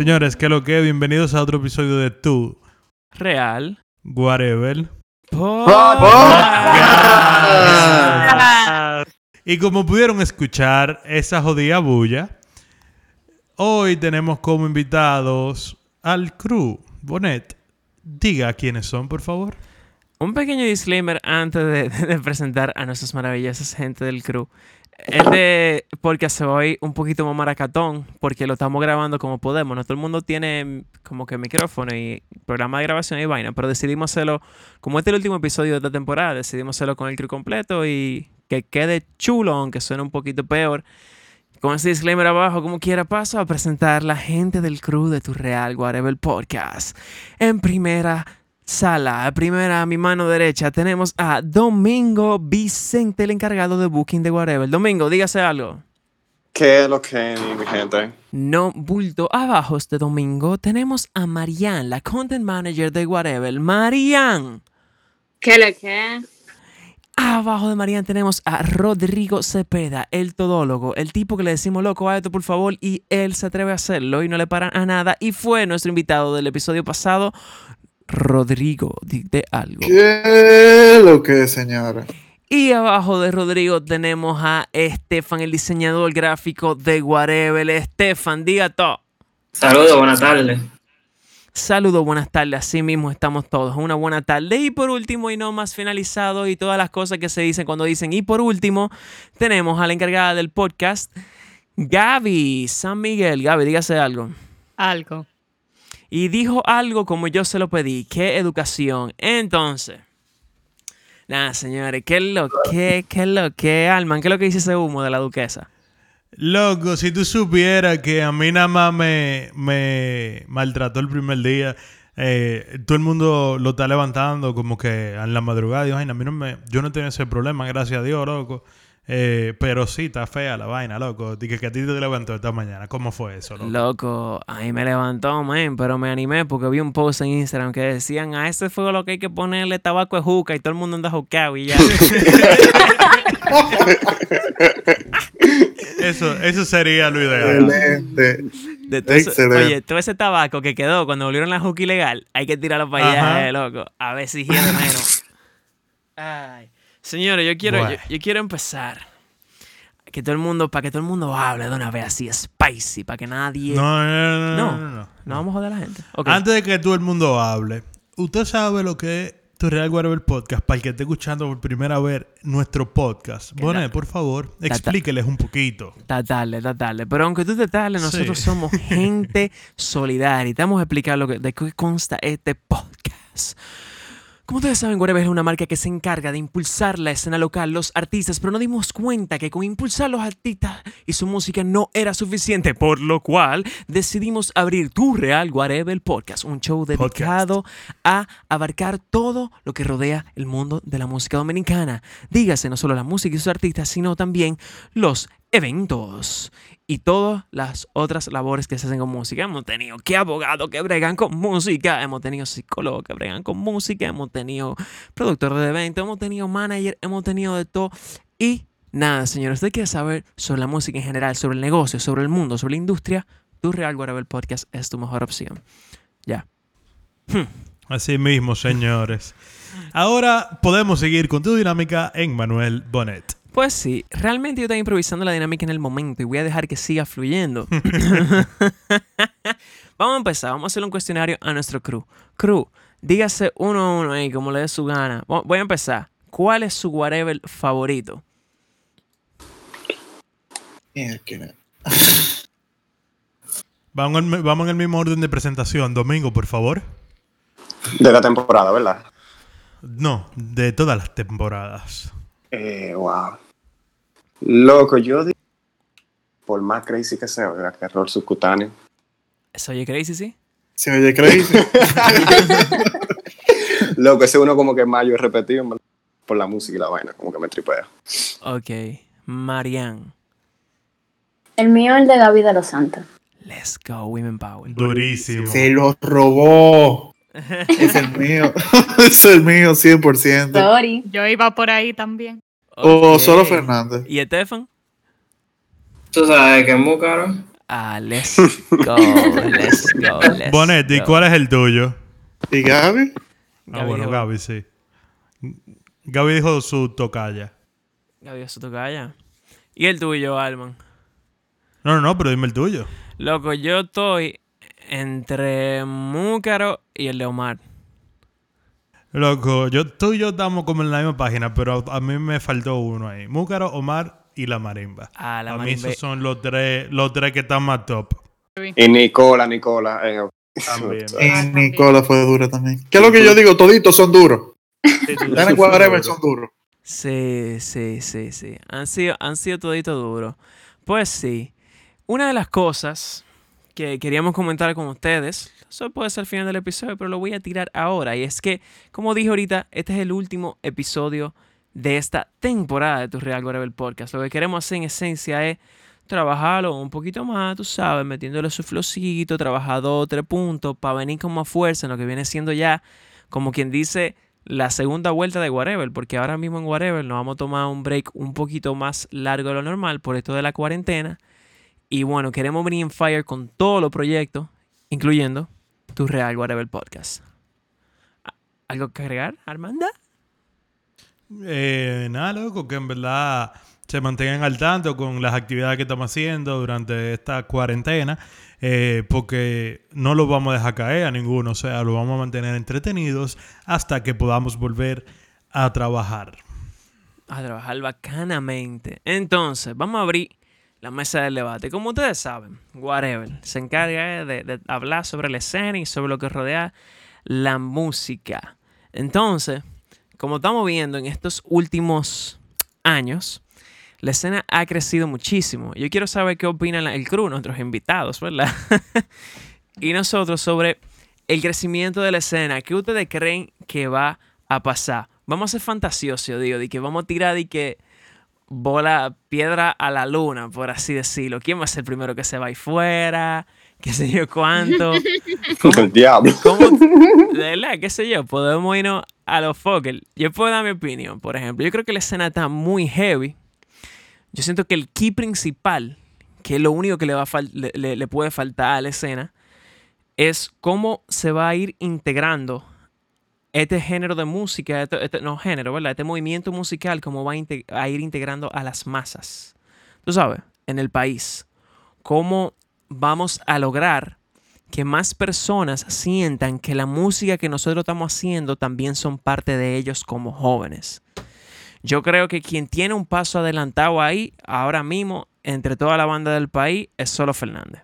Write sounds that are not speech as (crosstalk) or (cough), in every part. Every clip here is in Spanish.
Señores, ¿qué lo que? Bienvenidos a otro episodio de Tu Real. Whatever. Podcast. Y como pudieron escuchar esa jodida bulla, hoy tenemos como invitados al crew. Bonet, diga quiénes son, por favor. Un pequeño disclaimer antes de, de presentar a nuestras maravillosas gente del crew. Este podcast se va hoy un poquito más maracatón porque lo estamos grabando como podemos. No todo el mundo tiene como que micrófono y programa de grabación y vaina, pero decidimos hacerlo, como este es el último episodio de esta temporada, decidimos hacerlo con el crew completo y que quede chulo, aunque suene un poquito peor. Con ese disclaimer abajo, como quiera, paso a presentar la gente del crew de Tu Real Whatever Podcast. En primera sala, primera a mi mano derecha, tenemos a Domingo Vicente, el encargado de booking de Whatever. Domingo, dígase algo. ¿Qué es lo que, mi gente? No bulto. Abajo este domingo tenemos a Marianne, la content manager de Whatever. Marianne. ¿Qué le qué? Abajo de Marianne tenemos a Rodrigo Cepeda, el todólogo, el tipo que le decimos loco a esto por favor y él se atreve a hacerlo y no le paran a nada y fue nuestro invitado del episodio pasado, Rodrigo, de algo. ¿Qué lo que, señora? Y abajo de Rodrigo tenemos a Estefan, el diseñador gráfico de Whatever. Estefan, diga todo. Saludos, buenas tardes. Saludos, buenas tardes. Así mismo estamos todos. Una buena tarde. Y por último, y no más finalizado, y todas las cosas que se dicen cuando dicen. Y por último, tenemos a la encargada del podcast, Gaby San Miguel. Gaby, dígase algo. Algo. Y dijo algo como yo se lo pedí. ¿Qué educación? Entonces. Nada, señores, ¿qué es lo que, qué es lo que, Alman? ¿Qué es lo que dice ese humo de la duquesa? Loco, si tú supieras que a mí nada más me, me maltrató el primer día, eh, todo el mundo lo está levantando como que en la madrugada. Digo, ay, a mí no me, yo no tengo ese problema, gracias a Dios, loco. Eh, pero sí, está fea la vaina, loco. Dije que a ti te levantó esta mañana. ¿Cómo fue eso, loco? Loco, ahí me levantó, man, pero me animé porque vi un post en Instagram que decían, a ese fuego lo que hay que ponerle tabaco de juca y todo el mundo anda jucado y ya. (laughs) Eso, eso sería lo ideal. Excelente. De todo oye, todo ese tabaco que quedó cuando volvieron la juca ilegal, hay que tirarlo para allá, eh, loco. A ver si hiede menos. Ay. Señores, yo quiero, Bueno. yo, yo quiero empezar. Que todo el mundo, para que todo el mundo hable de una vez así, spicy, para que nadie. No, no, no, no. No. no, no. No vamos a joder a la gente. Antes de que todo el mundo hable, usted sabe lo que es Tu Real Whatever Podcast para el que esté escuchando por primera vez nuestro podcast. Bonet, por favor, explíqueles un poquito. Está tarde. Pero aunque tú te tarde, nosotros Sí. somos gente (laughs) solidaria. Y te vamos a explicar lo que, de qué consta este podcast. Como ustedes saben, Whatever es una marca que se encarga de impulsar la escena local, los artistas, pero nos dimos cuenta que con impulsar los artistas y su música no era suficiente, por lo cual decidimos abrir Tu Real Whatever Podcast, un show dedicado a abarcar todo lo que rodea el mundo de la música dominicana. Dígase no solo la música y sus artistas, sino también los eventos y todas las otras labores que se hacen con música. Hemos tenido que abogados que bregan con música, hemos tenido psicólogos que bregan con música, hemos tenido productores de eventos, hemos tenido manager, hemos tenido de todo. Y nada, señores, usted quiere saber sobre la música en general, sobre el negocio, sobre el mundo, sobre la industria, tu Real Whatever Podcast es tu mejor opción. Ya. Así mismo, señores. Ahora podemos seguir con tu dinámica en Manuel Bonet. Pues sí, realmente yo estoy improvisando la dinámica en el momento y voy a dejar que siga fluyendo. (laughs) (laughs) vamos a empezar, vamos a hacer un cuestionario a nuestro crew. Crew, dígase uno a uno ahí, como le dé su gana. Vo- Voy a empezar. ¿Cuál es su whatever favorito? (laughs) Vamos en, vamos en el mismo orden de presentación. Domingo, por favor. De la temporada, ¿verdad? No, de todas las temporadas. Eh, wow. Loco, yo digo, por más crazy que sea, ¿verdad? Que error subcutáneo. ¿Eso oye crazy, sí? Se oye crazy. (laughs) Loco, ese uno como que más yo he repetido por la música y la vaina, como que me tripea. Ok. Marianne. El mío es el de Gaby de los Santos. Let's go, Women Power. Durísimo. Se lo robó. (laughs) Es el mío. (laughs) es el mío, 100%. Sorry. Yo iba por ahí también. O solo Fernández. ¿Y Estefan? Tú sabes que es muy caro. Ah, let's go, let's go, (laughs) let's Bonetti, go. ¿cuál es el tuyo? ¿Y Gaby? ah, Gaby bueno, dijo- Gaby, sí. Gaby dijo su tocaya. Gaby, eso toca ya. ¿Y el tuyo, Alman? No, no, no, pero dime el tuyo. Loco, yo estoy entre Múcaro y el de Omar. Loco, yo, tú y yo estamos como en la misma página, pero a mí me faltó uno ahí. Múcaro, Omar y la marimba. Ah, la a mí esos son los tres, los tres que están más top. Y Nicola, Nicola. eh, También. Y Nicola fue dura también. ¿Qué es lo que yo digo? Toditos son duros. Whatever son duros. Sí, sí, sí, sí. Han sido, han sido todito duros. Pues sí. Una de las cosas que queríamos comentar con ustedes, eso puede ser el final del episodio, pero lo voy a tirar ahora. Y es que, como dije ahorita, este es el último episodio de esta temporada de Tu Real Whatever Podcast. Lo que queremos hacer en esencia es trabajarlo un poquito más, tú sabes, metiéndole su flowcito, trabajar dos, tres puntos, para venir con más fuerza en lo que viene siendo ya, como quien dice, la segunda vuelta de Whatever, porque ahora mismo en Whatever nos vamos a tomar un break un poquito más largo de lo normal por esto de la cuarentena. Y bueno, queremos venir en fire con todos los proyectos, incluyendo tu Real Whatever Podcast. ¿A- ¿Algo que agregar, Armanda? Eh, nada, loco, que en verdad se mantengan al tanto con las actividades que estamos haciendo durante esta cuarentena, eh, porque no los vamos a dejar caer a ninguno, o sea, los vamos a mantener entretenidos hasta que podamos volver a trabajar. a trabajar bacanamente. Entonces, vamos a abrir la mesa del debate. Como ustedes saben, Whatever se encarga de, hablar sobre la escena y sobre lo que rodea la música. Entonces, como estamos viendo en estos últimos años, la escena ha crecido muchísimo. Yo quiero saber qué opinan el crew, nuestros invitados, ¿verdad? (laughs) y nosotros sobre el crecimiento de la escena. ¿Qué ustedes creen que va a pasar? Vamos a ser fantasiosos, digo, de que vamos a tirar de que bola, piedra a la luna, por así decirlo. ¿Quién va a ser el primero que se va ahí fuera? (laughs) ¿Qué sé yo cuánto? (laughs) El diablo. ¿Cómo? De verdad, qué sé yo, podemos irnos a los Fokker. Yo puedo dar mi opinión, por ejemplo. Yo creo que la escena está muy heavy. Yo siento que el key principal, que es lo único que le, va a le- le puede faltar a la escena, es cómo se va a ir integrando este género de música, este, este- no género, ¿verdad? Este movimiento musical, cómo va a, a ir integrando a las masas. Tú sabes, en el país. Cómo vamos a lograr que más personas sientan que la música que nosotros estamos haciendo también son parte de ellos como jóvenes. Yo creo que quien tiene un paso adelantado ahí, ahora mismo, entre toda la banda del país, es solo Fernández.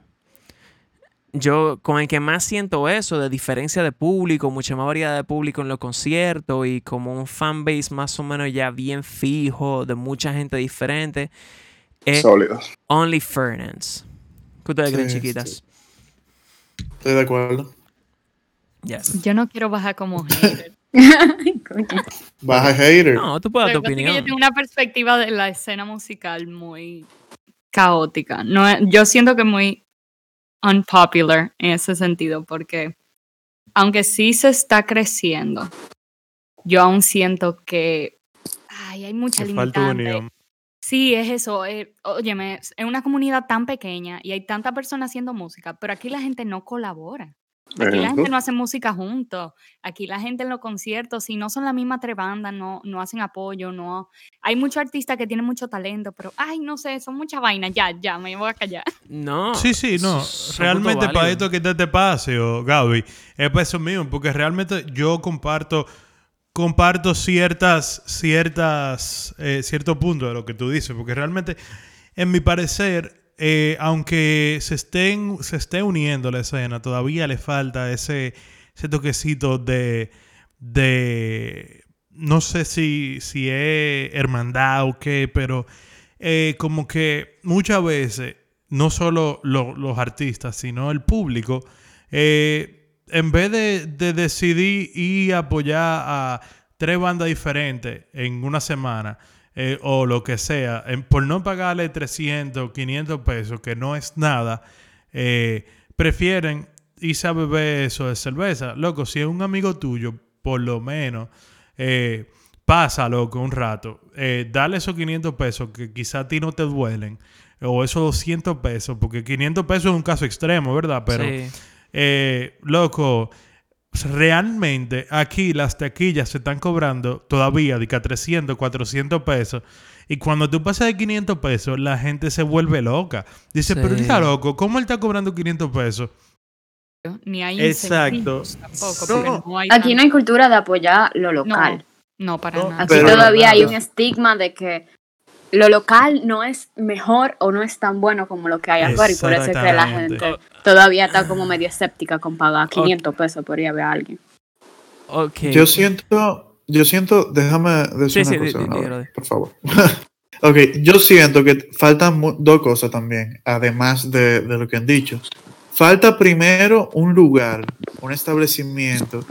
Yo con el que más siento eso, de diferencia de público, mucha más variedad de público en los conciertos y como un fanbase más o menos ya bien fijo, de mucha gente diferente, es Sólido. Only Fernance. ¿Qué ustedes creen, Sí, chiquitas? Estoy de acuerdo. Yes. Yo no quiero bajar como (laughs) hater. Baja hater. No, tú puedes dar tu opinión. yo tengo una perspectiva de la escena musical muy caótica. No, yo siento que muy unpopular en ese sentido, porque aunque sí se está creciendo, yo aún siento que ay, hay mucha falta limitante. unión. Sí, es eso. eh, óyeme, es una comunidad tan pequeña y hay tanta personas haciendo música, pero aquí la gente no colabora. Aquí la gente no hace música juntos. Aquí la gente en los conciertos, si no son la misma tres bandas, no, no hacen apoyo, no. Hay muchos artistas que tienen mucho talento, pero ay, no sé, son mucha vaina. Ya, ya, me voy a callar. No. Sí, sí, no. Realmente para esto que te, te pase, o Gaby, es para eso mismo, porque realmente yo comparto comparto ciertas ciertas eh, cierto punto de lo que tú dices, porque realmente en mi parecer eh, aunque se estén se esté uniendo la escena, todavía le falta ese ese toquecito de de no sé si si es hermandad o qué, pero eh, como que muchas veces, no solo lo- los artistas, sino el público, eh, en vez de, de decidir y apoyar a tres bandas diferentes en una semana, eh, o lo que sea, en- por no pagarle 300, 500 pesos, que no es nada, eh, prefieren irse a beber eso de cerveza. Loco, si es un amigo tuyo, por lo menos, eh, pasa, loco, un rato. Dale esos 500 pesos que quizá a ti no te duelen. o esos 200 pesos, porque 500 pesos es un caso extremo, ¿verdad? Pero, Sí. loco, realmente aquí las taquillas se están cobrando todavía de que a 300, 400 pesos. Y cuando tú pasas de 500 pesos, la gente se vuelve loca. Dice, pero él Sí. está loco, ¿cómo él está cobrando 500 pesos? Ni hay Exacto. incentivos tampoco. No, porque no hay Aquí no hay cultura de apoyar lo local. No, para No, nada. Aquí Pero- todavía hay Pero- un estigma de que lo local no es mejor o no es tan bueno como lo que hay afuera y por eso es que la gente todavía está como medio escéptica con pagar 500 pesos por ir a ver a alguien. Ok. Yo siento, yo siento, déjame decir Sí, una sí, cosa, por favor. (laughs) ok, yo siento que faltan mu- dos cosas también, además de, de lo que han dicho. Falta primero un lugar, un establecimiento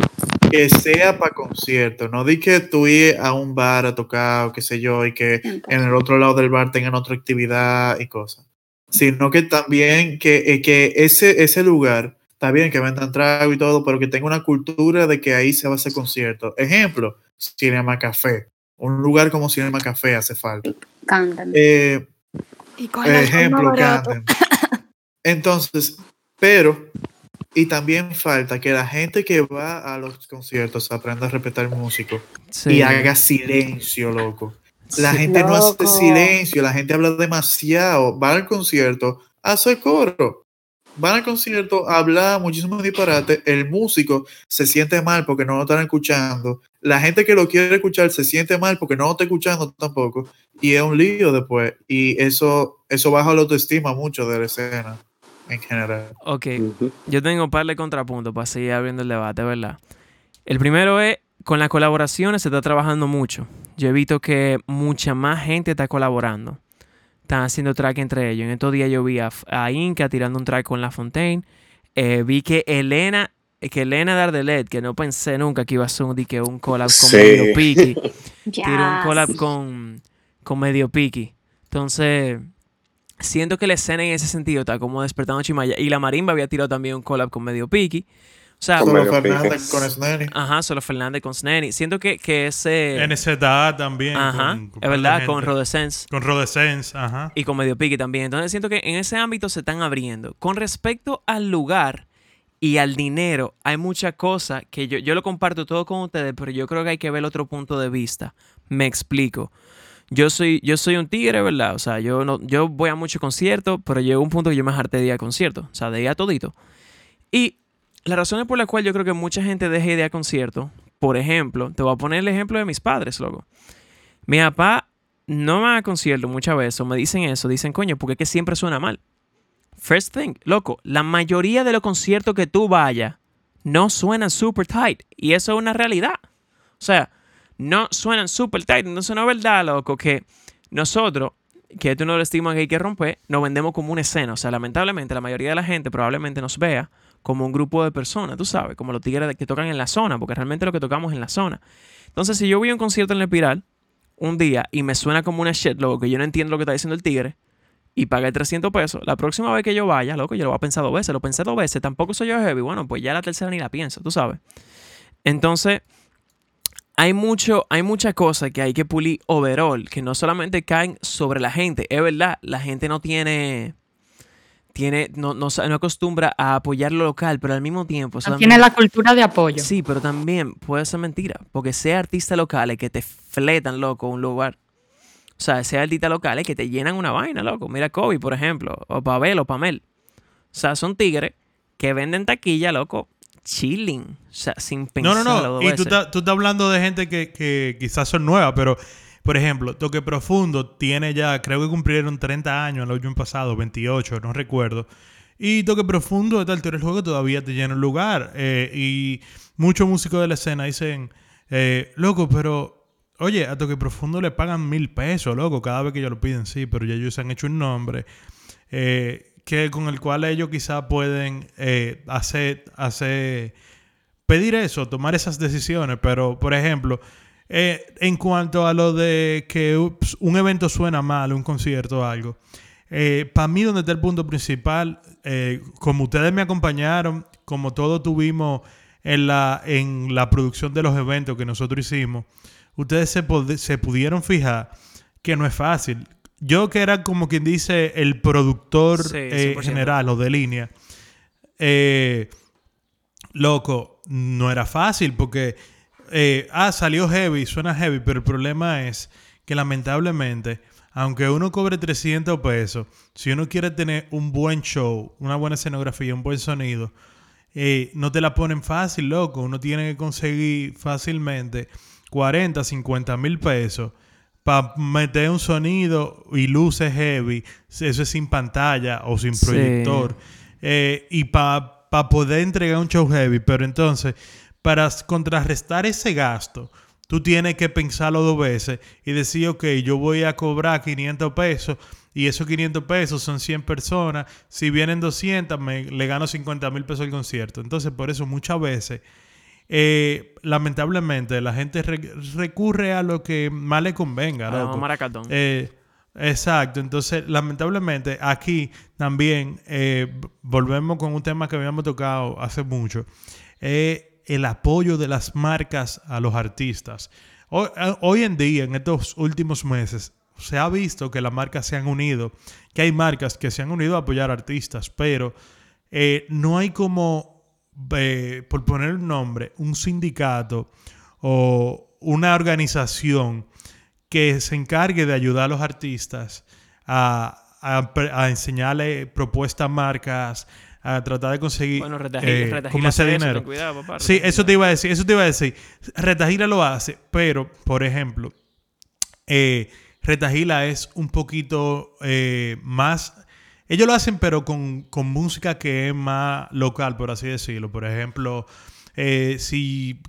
que sea para conciertos. No di que tú ir a un bar a tocar o qué sé yo y que en el otro lado del bar tengan otra actividad y cosas. Sino que también que, eh, que ese, ese lugar, está bien que vendan trago y todo, pero que tenga una cultura de que ahí se va a hacer concierto. Ejemplo, Cinema Café. Un lugar como Cinema Café hace falta. Cantan. Eh, Y con ejemplo. Entonces, pero, y también falta que la gente que va a los conciertos aprenda a respetar al músico Sí. y haga silencio, loco. La Sí. gente no hace silencio, la gente habla demasiado. Va al concierto, hace coro. Van al concierto, habla muchísimo disparate. El músico se siente mal porque no lo están escuchando. La gente que lo quiere escuchar se siente mal porque no lo está escuchando tampoco. Y es un lío después. Y eso, eso baja la autoestima mucho de la escena en general. Ok. Yo tengo un par de contrapuntos para seguir abriendo el debate, ¿verdad? El primero es, con las colaboraciones se está trabajando mucho. Yo he visto que mucha más gente está colaborando. Están haciendo track entre ellos. En estos días yo vi a, a Inca tirando un track con La Fontaine. Eh, vi que Elena, que Elena Dardelet, que no pensé nunca que iba a ser un, di que un collab con Sí. Medio Piki. (laughs) tiró un collab con, con Medio Piki. Entonces, siento que la escena en ese sentido está como despertando Chimaya. Y la Marimba había tirado también un collab con Medio Piki. O sea, Con Solo Fernández Pique. con Snelly. ajá, solo Fernández con Sneni. Siento que, que ese. NZA también. Ajá, con- con es verdad, gente. con Rodescence. Con Rodescence, ajá. y con Medio Pique también. Entonces siento que en ese ámbito se están abriendo. Con respecto al lugar y al dinero, hay mucha cosa que yo, yo lo comparto todo con ustedes, pero yo creo que hay que ver otro punto de vista. Me explico. Yo soy, yo soy un tigre, ¿verdad? O sea, yo no, yo voy a muchos conciertos, pero llegó un punto que yo me harté de ir a conciertos. O sea, de ir a todito. Y las razones por las cuales yo creo que mucha gente deja de ir a conciertos, por ejemplo, te voy a poner el ejemplo de mis padres, loco. Mi papá no va a conciertos muchas veces, o me dicen eso, dicen, coño, porque es que siempre suena mal. First thing, loco, la mayoría de los conciertos que tú vayas no suenan super tight. Y eso es una realidad. O sea, no suenan super tight. Entonces no es verdad, loco, que nosotros, que esto no el estigma que hay que romper, nos vendemos como una escena. O sea, lamentablemente la mayoría de la gente probablemente nos vea como un grupo de personas, tú sabes, como los tigres que tocan en la zona, porque realmente lo que tocamos es en la zona. Entonces, si yo voy a un concierto en la espiral un día y me suena como una shit, loco, que yo no entiendo lo que está diciendo el tigre, y pagué 300 pesos, la próxima vez que yo vaya, loco, yo lo voy a pensar dos veces, lo pensé dos veces, tampoco soy yo heavy, bueno, pues ya la tercera ni la pienso, tú sabes. Entonces, hay mucho, hay mucha cosa que hay que pulir overall, que no solamente caen sobre la gente, es verdad, la gente no tiene, tiene, no, no, no acostumbra a apoyar lo local, pero al mismo tiempo... No tiene la cultura de apoyo. Sí, pero también puede ser mentira, porque sea artistas locales que te fletan, loco, un lugar. O sea, sea artistas locales que te llenan una vaina, loco. Mira Kobe, por ejemplo, o Pavel o Pamel. O sea, son tigres que venden taquilla, loco, chilling. O sea, sin No, pensar no, no. Y tú estás, tú estás hablando de gente que, que quizás son nuevas, pero, por ejemplo, Toque Profundo tiene ya, creo que cumplieron 30 años el año pasado, 28, no recuerdo. Y Toque Profundo, de tal teoría del juego, todavía te llena el lugar. Eh, y muchos músicos de la escena dicen, eh, loco, pero, oye, a Toque Profundo le pagan mil pesos, loco, cada vez que ellos lo piden, sí, pero ya ellos se han hecho un nombre. eh, que con el cual ellos quizás pueden eh, hacer, hacer pedir eso, tomar esas decisiones, pero por ejemplo, eh, en cuanto a lo de que un evento suena mal, un concierto o algo, para mí donde está el punto principal, eh, como ustedes me acompañaron, como todos tuvimos en la, en la producción de los eventos que nosotros hicimos, ustedes se, se pudieron fijar que no es fácil. Yo que era como quien dice el productor eh, general o de línea, eh, loco, no era fácil porque, eh, ah, salió heavy, suena heavy, pero el problema es que lamentablemente, aunque uno cobre 300 pesos, si uno quiere tener un buen show, una buena escenografía, un buen sonido, no te la ponen fácil, loco. Uno tiene que conseguir fácilmente 40, 50 mil pesos para meter un sonido y luces heavy, eso es sin pantalla o sin proyector, eh, y para poder entregar un show heavy, pero entonces, para contrarrestar ese gasto, tú tienes que pensarlo dos veces y decir, ok, yo voy a cobrar 500 pesos y esos 500 pesos son 100 personas, si vienen 200, me, le gano 50 mil pesos el concierto. Entonces, por eso muchas veces eh, lamentablemente la gente recurre a lo que más le convenga. Eh, exacto, entonces lamentablemente aquí también eh, volvemos con un tema que habíamos tocado hace mucho, el apoyo de las marcas a los artistas. Hoy, hoy en día, en estos últimos meses, se ha visto que las marcas se han unido, que hay marcas que se han unido a apoyar artistas, pero no hay como por poner un nombre, un sindicato o una organización que se encargue de ayudar a los artistas a, a, enseñarle propuestas marcas, a tratar de conseguir bueno, eh, ese dinero. sí, eso te iba a decir, eso te iba a decir. Retajila lo hace, pero, por ejemplo, eh, Retajila es un poquito eh, más ellos lo hacen, pero con, música que es más local, por así decirlo. Por ejemplo, eh, si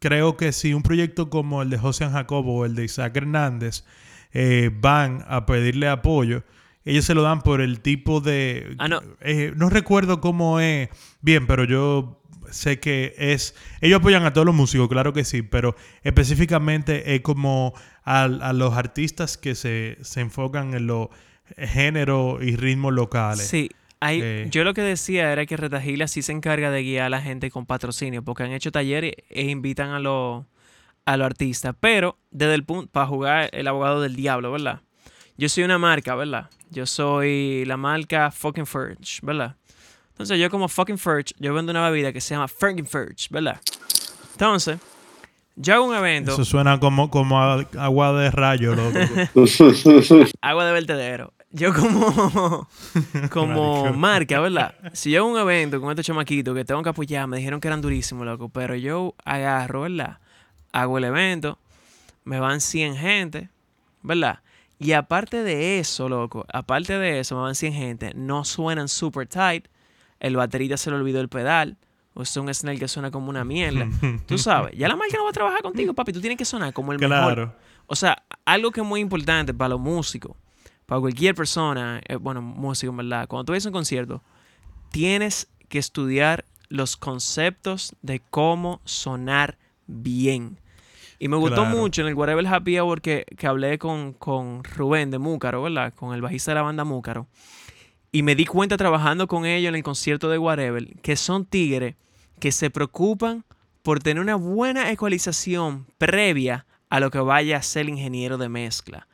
creo que si un proyecto como el de José Jacobo o el de Isaac Hernández eh, van a pedirle apoyo, ellos se lo dan por el tipo de... Ah, no. Eh, no recuerdo cómo es bien, pero yo sé que es... Ellos apoyan a todos los músicos, claro que sí, pero específicamente es como a, los artistas que se, se enfocan en lo género y ritmos locales. Sí. Hay, eh. yo lo que decía era que Retagila sí se encarga de guiar a la gente con patrocinio, porque han hecho talleres e invitan a los a los artistas, pero desde el punto, para jugar el abogado del diablo, ¿verdad? Yo soy una marca, ¿verdad? Yo soy la marca Fucking Furge, ¿verdad? Entonces yo como Fucking Furge, yo vendo una bebida que se llama Fucking Furge, ¿verdad? Entonces, yo hago un evento. Eso suena como, como agua de rayo, loco. (laughs) agua de vertedero. Yo como, (laughs) como marca, ¿verdad? Si yo hago un evento con estos chamaquitos que tengo que apoyar, me dijeron que eran durísimos, loco. Pero yo agarro, ¿verdad? Hago el evento, me van 100 gente, ¿verdad? Y aparte de eso, loco, aparte de eso, me van 100 gente, no suenan super tight. El baterista se le olvidó el pedal o es un Snell que suena como una (laughs) mierda. Tú sabes, ya la marca no va a trabajar contigo, papi. Tú tienes que sonar como el mejor. O sea, algo que es muy importante para los músicos, para cualquier persona, eh, bueno, músico en verdad, cuando tú ves un concierto, tienes que estudiar los conceptos de cómo sonar bien. Y me gustó mucho en el Whatever Happy Hour que, que hablé con, con Rubén de Múcaro, ¿verdad? Con el bajista de la banda Múcaro. Y me di cuenta trabajando con ellos en el concierto de Whatever que son tigres que se preocupan por tener una buena ecualización previa a lo que vaya a ser el ingeniero de mezcla.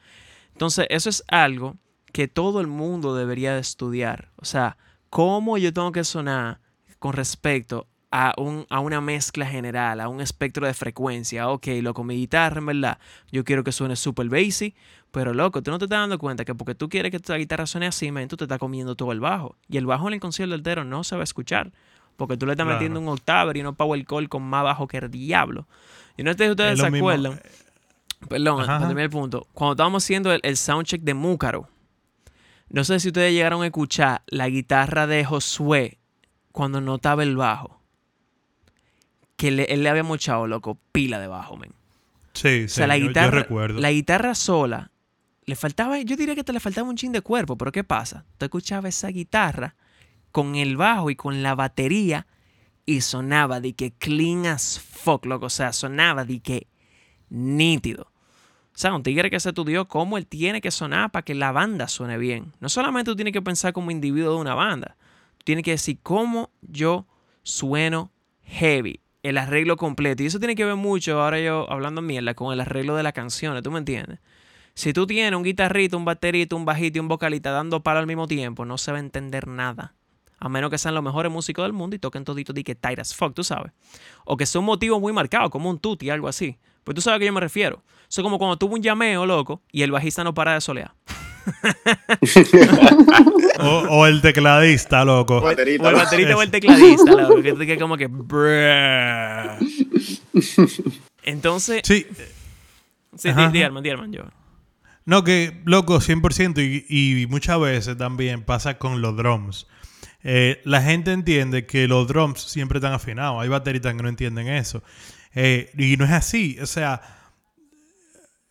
Entonces, eso es algo que todo el mundo debería de estudiar. O sea, cómo yo tengo que sonar con respecto a, un, a una mezcla general, a un espectro de frecuencia. Ok, loco, mi guitarra, en verdad, yo quiero que suene super basic, pero loco, tú no te estás dando cuenta que porque tú quieres que tu guitarra suene así, tú te estás comiendo todo el bajo. Y el bajo en el concierto entero no se va a escuchar. Porque tú le estás metiendo un octavo y no power call con más bajo que el diablo. Y no sé si ustedes se acuerdan. Perdón, para el punto. Cuando estábamos haciendo el, soundcheck de Múcaro, no sé si ustedes llegaron a escuchar la guitarra de Josué cuando notaba el bajo. Que él le había mochado, loco, pila de bajo, men. Sí, sí, la guitarra, recuerdo. La guitarra sola, le faltaba, yo diría que te le faltaba un chin de cuerpo, pero ¿qué pasa? Tú escuchabas esa guitarra con el bajo y con la batería y sonaba de que clean as fuck, loco. O sea, sonaba de que nítido. O sea, un tigre que se estudió cómo él tiene que sonar para que la banda suene bien. No solamente tú tienes que pensar como individuo de una banda, tú tienes que decir cómo yo sueno heavy, el arreglo completo. Y eso tiene que ver mucho, ahora yo hablando mierda, con el arreglo de las canciones, ¿tú me entiendes? Si tú tienes un guitarrito, un baterito, un bajito y un vocalista dando palo al mismo tiempo, no se va a entender nada. A menos que sean los mejores músicos del mundo y toquen todito de que tight as fuck, tú sabes. O que sea un motivo muy marcado, como un tutti, algo así. Pues tú sabes a qué yo me refiero. Eso es como cuando tuvo un llameo, loco, y el bajista no para de solear. (laughs) o, el tecladista, loco. O, el baterista o el tecladista, loco. Que, (laughs) que como que... Entonces... Sí. Sí, di, yo. No, que, loco, 100%. Y, y muchas veces también pasa con los drums. Eh, la gente entiende que los drums siempre están afinados. Hay bateristas que no entienden eso. Eh, y no es así. O sea,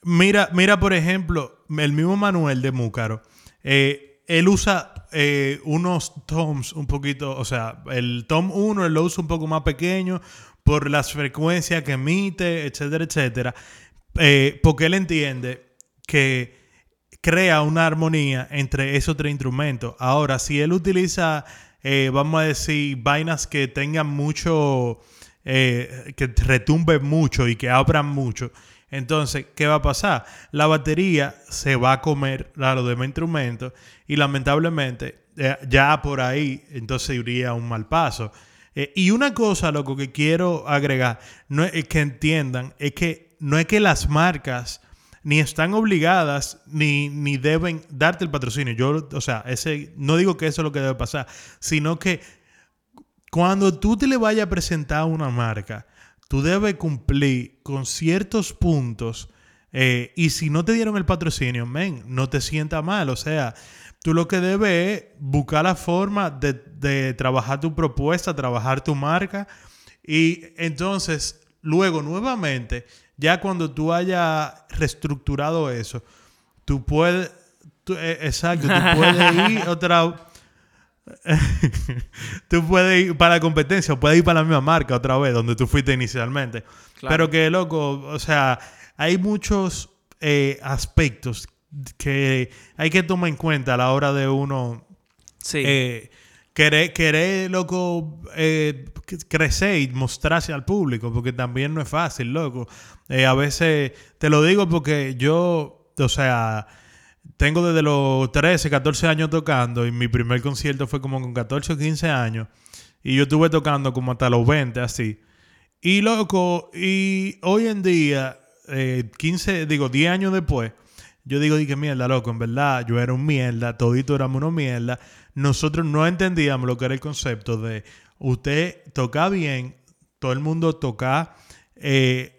mira, mira por ejemplo, el mismo Manuel de Múcaro. Eh, él usa unos toms un poquito, o sea, el tom 1 él lo usa un poco más pequeño por las frecuencias que emite, etcétera, etcétera. porque él entiende que crea una armonía entre esos tres instrumentos. Ahora, si él utiliza, eh, vamos a decir, vainas que tengan mucho, eh, que retumben mucho y que abran mucho, entonces, ¿qué va a pasar? La batería se va a comer a los demás instrumentos y lamentablemente eh, ya por ahí entonces iría un mal paso. y una cosa, loco, que quiero agregar, no es que entiendan, es que no es que las marcas ni están obligadas ni, ni deben darte el patrocinio. Yo, o sea, ese, no digo que eso es lo que debe pasar, sino que cuando tú te le vayas a presentar una marca, tú debes cumplir con ciertos puntos. Eh, y si no te dieron el patrocinio, men, no te sienta mal. O sea, tú lo que debes es buscar la forma de, de trabajar tu propuesta, trabajar tu marca. Y entonces, luego, nuevamente, ya cuando tú hayas reestructurado eso, tú puedes, eh, exacto, tú (laughs) puedes ir otra... (laughs) tú puedes ir para la competencia o puedes ir para la misma marca otra vez, donde tú fuiste inicialmente. Pero que, loco, o sea, hay muchos eh, aspectos que hay que tomar en cuenta a la hora de uno sí. Eh, querer, querer, loco, eh, crecer y mostrarse al público, porque también no es fácil, loco. Eh, a veces, te lo digo porque yo, o sea, tengo desde los 13, 14 años tocando y mi primer concierto fue como con 14 o 15 años y yo estuve tocando como hasta los 20, así. Y loco, y hoy en día, 15, eh, digo, 10 años después, yo digo, dije, mierda, loco, en verdad, yo era un mierda, todito éramos unos mierda. Nosotros no entendíamos lo que era el concepto de usted toca bien, todo el mundo toca eh,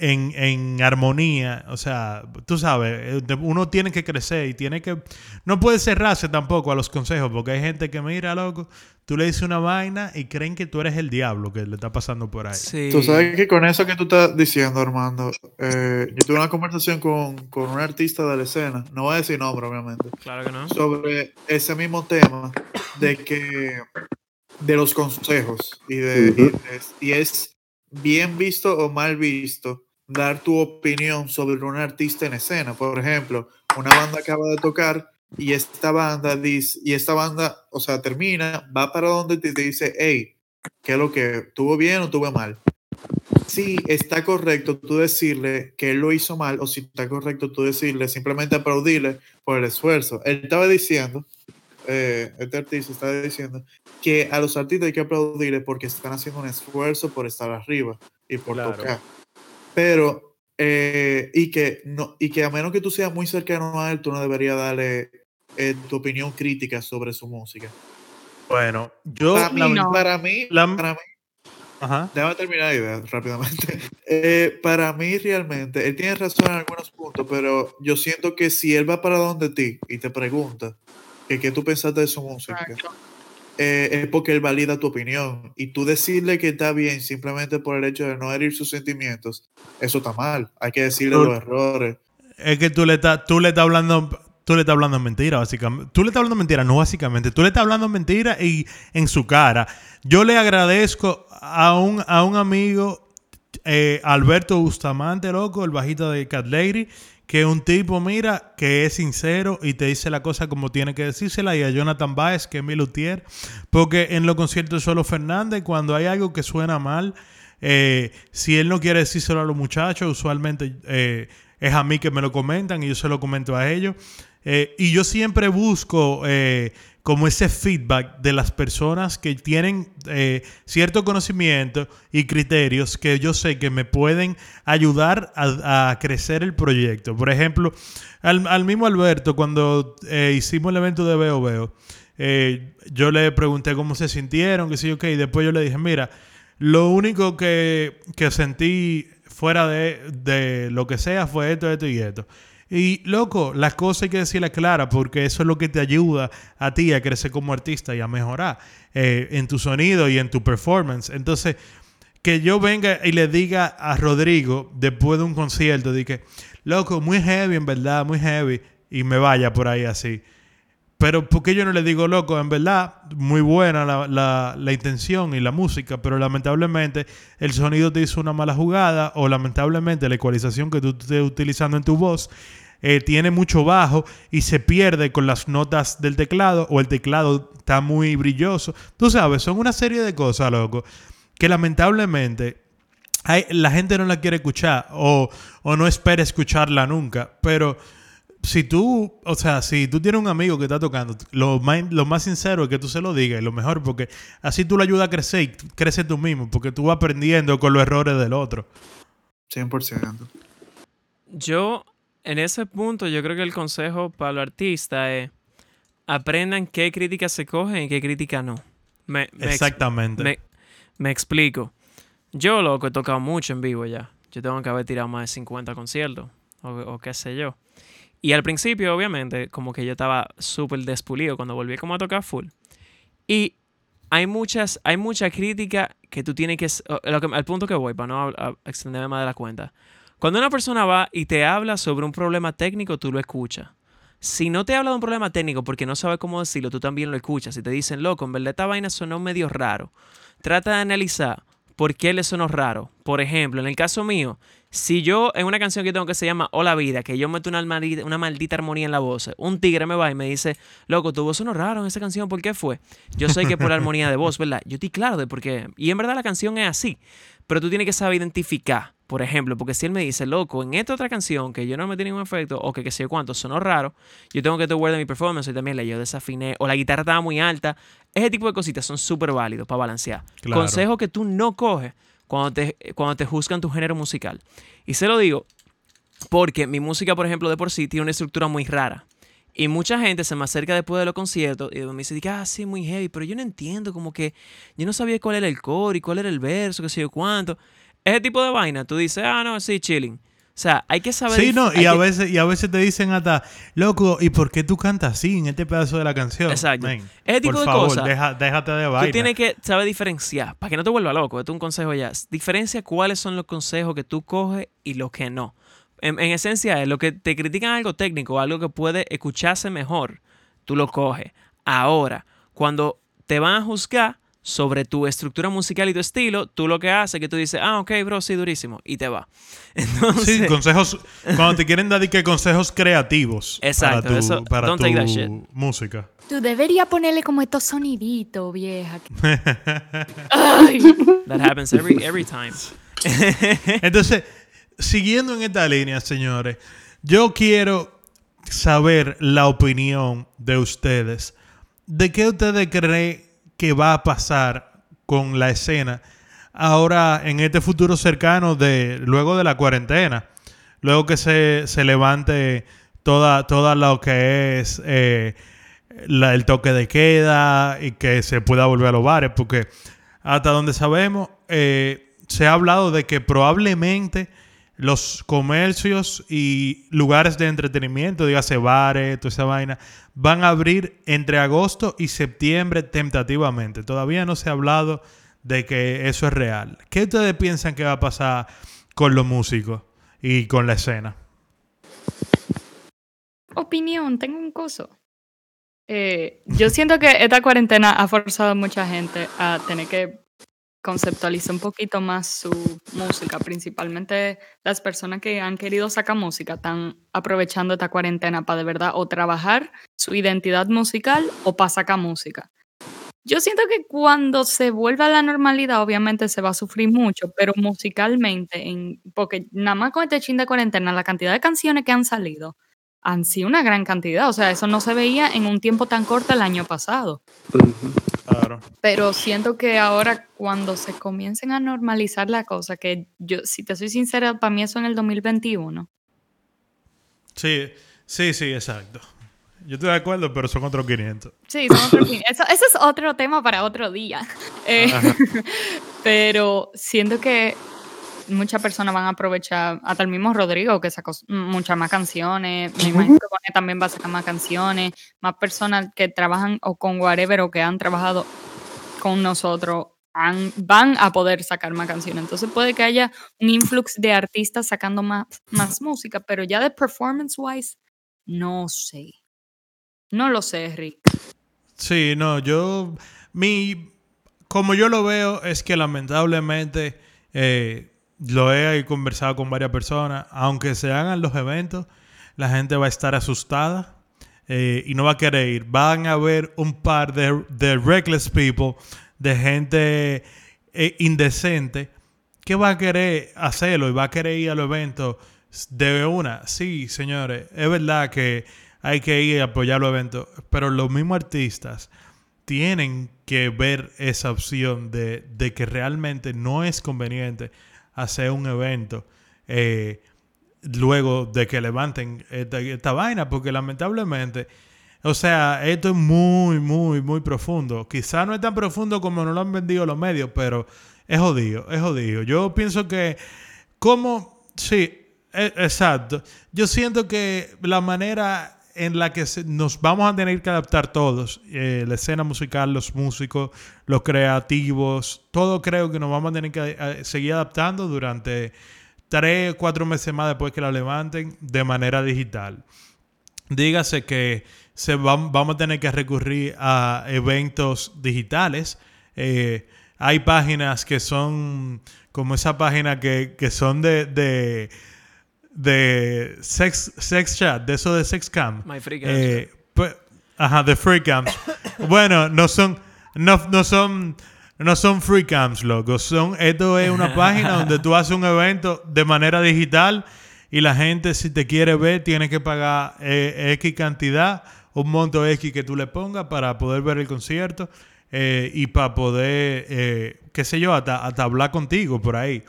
en, armonía. O sea, tú sabes, eh, uno tiene que crecer y tiene que... No puede cerrarse tampoco a los consejos, porque hay gente que mira, loco, tú le dices una vaina y creen que tú eres el diablo que le está pasando por ahí. Tú sabes que con eso que tú estás diciendo, Armando, eh, yo tuve una conversación con, un artista de la escena, no voy a decir nombre, obviamente. Claro que no. Sobre ese mismo tema de que... de los consejos y de, y es bien visto o mal visto dar tu opinión sobre un artista en escena. Por ejemplo, una banda acaba de tocar y esta banda dice, y esta banda, o sea, termina, va para donde te dice, hey, ¿qué es lo que tuvo bien o tuvo mal? Si está correcto tú decirle que él lo hizo mal, o si está correcto tú decirle, simplemente aplaudirle por el esfuerzo. Él estaba diciendo, eh, este artista estaba diciendo, que a los artistas hay que aplaudirle porque están haciendo un esfuerzo por estar arriba y por tocar pero, eh, y, que no, y que a menos que tú seas muy cercano a él, tú no deberías darle eh, tu opinión crítica sobre su música. Bueno, yo... Para mí, para mí, para mí Ajá. Déjame terminar la idea rápidamente. (laughs) Eh, para mí, realmente, él tiene razón en algunos puntos, pero yo siento que si él va para donde ti y te pregunta que qué tú pensaste de su música, eh, es porque él valida tu opinión. Y tú decirle que está bien simplemente por el hecho de no herir sus sentimientos, eso está mal. Hay que decirle los errores. Es que tú le estás tú le estás hablando tú le estás hablando mentira, básicamente. Tú le estás hablando mentira, no básicamente. Tú le estás hablando mentira y en su cara. Yo le agradezco a un, a un amigo, eh, Alberto Bustamante, loco, el bajito de Cat Lady, que un tipo, mira, que es sincero y te dice la cosa como tiene que decírsela, y a Jonathan Baez, que es mi luthier, porque en los conciertos Solo Fernández, cuando hay algo que suena mal, eh, si él no quiere decírselo a los muchachos, usualmente eh, es a mí que me lo comentan y yo se lo comento a ellos. Eh, y yo siempre busco como ese feedback de las personas que tienen eh, cierto conocimiento y criterios que yo sé que me pueden ayudar a, crecer el proyecto. Por ejemplo, al, mismo Alberto, cuando eh, hicimos el evento de Veo Veo, eh, yo le pregunté cómo se sintieron, que sí, ok, y después yo le dije, mira, lo único que, que sentí fuera de, de lo que sea fue esto, esto y esto. Y loco, las cosas hay que decirlas claras porque eso es lo que te ayuda a ti a crecer como artista y a mejorar eh, en tu sonido y en tu performance. Entonces, que yo venga y le diga a Rodrigo después de un concierto, de loco, muy heavy en verdad, muy heavy, y me vaya por ahí así. Pero ¿por qué yo no le digo, loco? En verdad, muy buena la, la, intención y la música, pero lamentablemente el sonido te hizo una mala jugada o lamentablemente la ecualización que tú estés utilizando en tu voz eh, tiene mucho bajo y se pierde con las notas del teclado o el teclado está muy brilloso. Tú sabes, son una serie de cosas, loco, que lamentablemente la gente no la quiere escuchar o, o no espera escucharla nunca, pero si tú, o sea, si tú tienes un amigo que está tocando, lo más, lo más sincero es que tú se lo digas, y lo mejor, porque así tú lo ayudas a crecer y creces tú mismo, porque tú vas aprendiendo con los errores del otro. 100%. Yo, en ese punto, yo creo que el consejo para los artistas es aprendan qué críticas se cogen y qué críticas no. Exactamente. me, explico. Yo, loco, he tocado mucho en vivo ya. Yo tengo que haber tirado más de 50 conciertos, o qué sé yo. Y al principio, obviamente, como que yo estaba súper despulido cuando volví como a tocar full. Y hay muchas, hay mucha crítica que tú tienes que, al punto que voy, para no extenderme más de la cuenta. Cuando una persona va y te habla sobre un problema técnico, tú lo escuchas. Si no te habla de un problema técnico porque no sabe cómo decirlo, tú también lo escuchas. Si te dicen, loco, en verdad esta vaina sonó medio raro. Trata de analizar por qué le sonó raro. Por ejemplo, en el caso mío, si yo en una canción que tengo que se llama Hola Vida, que yo meto una maldita, armonía en la voz, un tigre me va y me dice, loco, tu voz sonó raro en esa canción, ¿por qué fue? Yo sé que por la armonía de voz, ¿verdad? Yo estoy claro de por qué. Y en verdad la canción es así, pero tú tienes que saber identificar, por ejemplo, porque si él me dice, loco, en esta otra canción que yo no metí ningún efecto, o que qué sé yo cuánto, sonó raro, yo tengo que de mi performance y también le yo desafiné, o la guitarra estaba muy alta, ese tipo de cositas son súper válidos para balancear. Consejo que tú no coges cuando te, cuando te juzgan tu género musical. Y se lo digo porque mi música, por ejemplo, de por sí tiene una estructura muy rara. Y mucha gente se me acerca después de los conciertos y me dice, ah, sí, muy heavy, pero yo no entiendo, como que yo no sabía cuál era el coro y cuál era el verso, qué sé yo cuánto. Ese tipo de vaina, tú dices, ah, no, sí, chilling. O sea, hay que saber. Sí, no, y a, veces, y a veces te dicen hasta, loco, ¿y por qué tú cantas así en este pedazo de la canción? Exacto. Ese tipo por de favor, cosas. déjate de vaina. Tú tienes que saber diferenciar, para que no te vuelva loco. Esto es un consejo ya. Diferencia cuáles son los consejos que tú coges y los que no. En, en esencia, es lo que te critican algo técnico, algo que puede escucharse mejor, tú lo coges. Ahora, cuando te van a juzgar, sobre tu estructura musical y tu estilo, tú lo que haces es que tú dices, ah, ok, bro, sí, durísimo, y te va. (laughs) Entonces, sí, consejos, cuando te quieren dar que consejos creativos exacto, para tu, para tu música. Tú deberías ponerle como estos soniditos, vieja. (laughs) That happens every, every time. Entonces, siguiendo en esta línea, señores, yo quiero saber la opinión de ustedes. ¿De qué ustedes creen qué va a pasar con la escena ahora en este futuro cercano de luego de la cuarentena, luego que se, levante toda, toda lo que es eh, el toque de queda y que se pueda volver a los bares, porque hasta donde sabemos eh, se ha hablado de que probablemente los comercios y lugares de entretenimiento, dígase bares, toda esa vaina, van a abrir entre agosto y septiembre tentativamente. Todavía no se ha hablado de que eso es real. ¿Qué ustedes piensan que va a pasar con los músicos y con la escena? Opinión, tengo un coso. Eh, yo siento que esta cuarentena ha forzado a mucha gente a tener que conceptualiza un poquito más su música, principalmente las personas que han querido sacar música, están aprovechando esta cuarentena para de verdad o trabajar su identidad musical o para sacar música. Yo siento que cuando se vuelva a la normalidad, obviamente se va a sufrir mucho, pero musicalmente, en, porque nada más con este chin de cuarentena, la cantidad de canciones que han salido han sido una gran cantidad. O sea, eso no se veía en un tiempo tan corto el año pasado. Claro. Pero siento que ahora cuando se comiencen a normalizar la cosa, que yo, si te soy sincera, para mí eso en el 2021. Sí, sí, sí, exacto. Yo estoy de acuerdo, pero son otros 500. Sí, son otros 500. Eso, ese es otro tema para otro día. Eh, (laughs) pero siento que muchas personas van a aprovechar, hasta el mismo Rodrigo, que sacó muchas más canciones, me imagino que también va a sacar más canciones, más personas que trabajan o con whatever o que han trabajado con nosotros van a poder sacar más canciones. Entonces puede que haya un influx de artistas sacando más, más música, pero ya de performance wise, no sé. No lo sé, Rick. Sí, no, yo, mi, como yo lo veo, es que lamentablemente eh, lo he conversado con varias personas, aunque se hagan los eventos, la gente va a estar asustada eh, y no va a querer ir. Van a haber un par de, de reckless people, de gente eh, indecente, que va a querer hacerlo y va a querer ir a los eventos de una. Sí, señores, es verdad que hay que ir a apoyar los eventos, pero los mismos artistas tienen que ver esa opción de, que realmente no es conveniente hacer un evento eh, luego de que levanten esta, vaina, porque lamentablemente, o sea, esto es muy, muy, muy profundo. Quizá no es tan profundo como nos lo han vendido los medios, pero es jodido, es jodido. Yo pienso que, como, sí, e, exacto. Yo siento que la manera en la que nos vamos a tener que adaptar todos, eh, la escena musical, los músicos, los creativos, todo creo que nos vamos a tener que eh, seguir adaptando durante tres, cuatro meses más después que la levanten de manera digital. Dígase que se vamos a tener que recurrir a eventos digitales. Eh, hay páginas que son como esa página que, son de de sex, sex chat, de eso de sex cam. My free eh, pues, ajá, de free cams. (laughs) bueno, no son, no, no son, no son free cams, loco. Son, esto es una (laughs) página donde tú haces un evento de manera digital y la gente, si te quiere ver, tiene que pagar eh, X cantidad, un monto X que tú le pongas para poder ver el concierto eh, y para poder, qué sé yo, hasta, hasta hablar contigo por ahí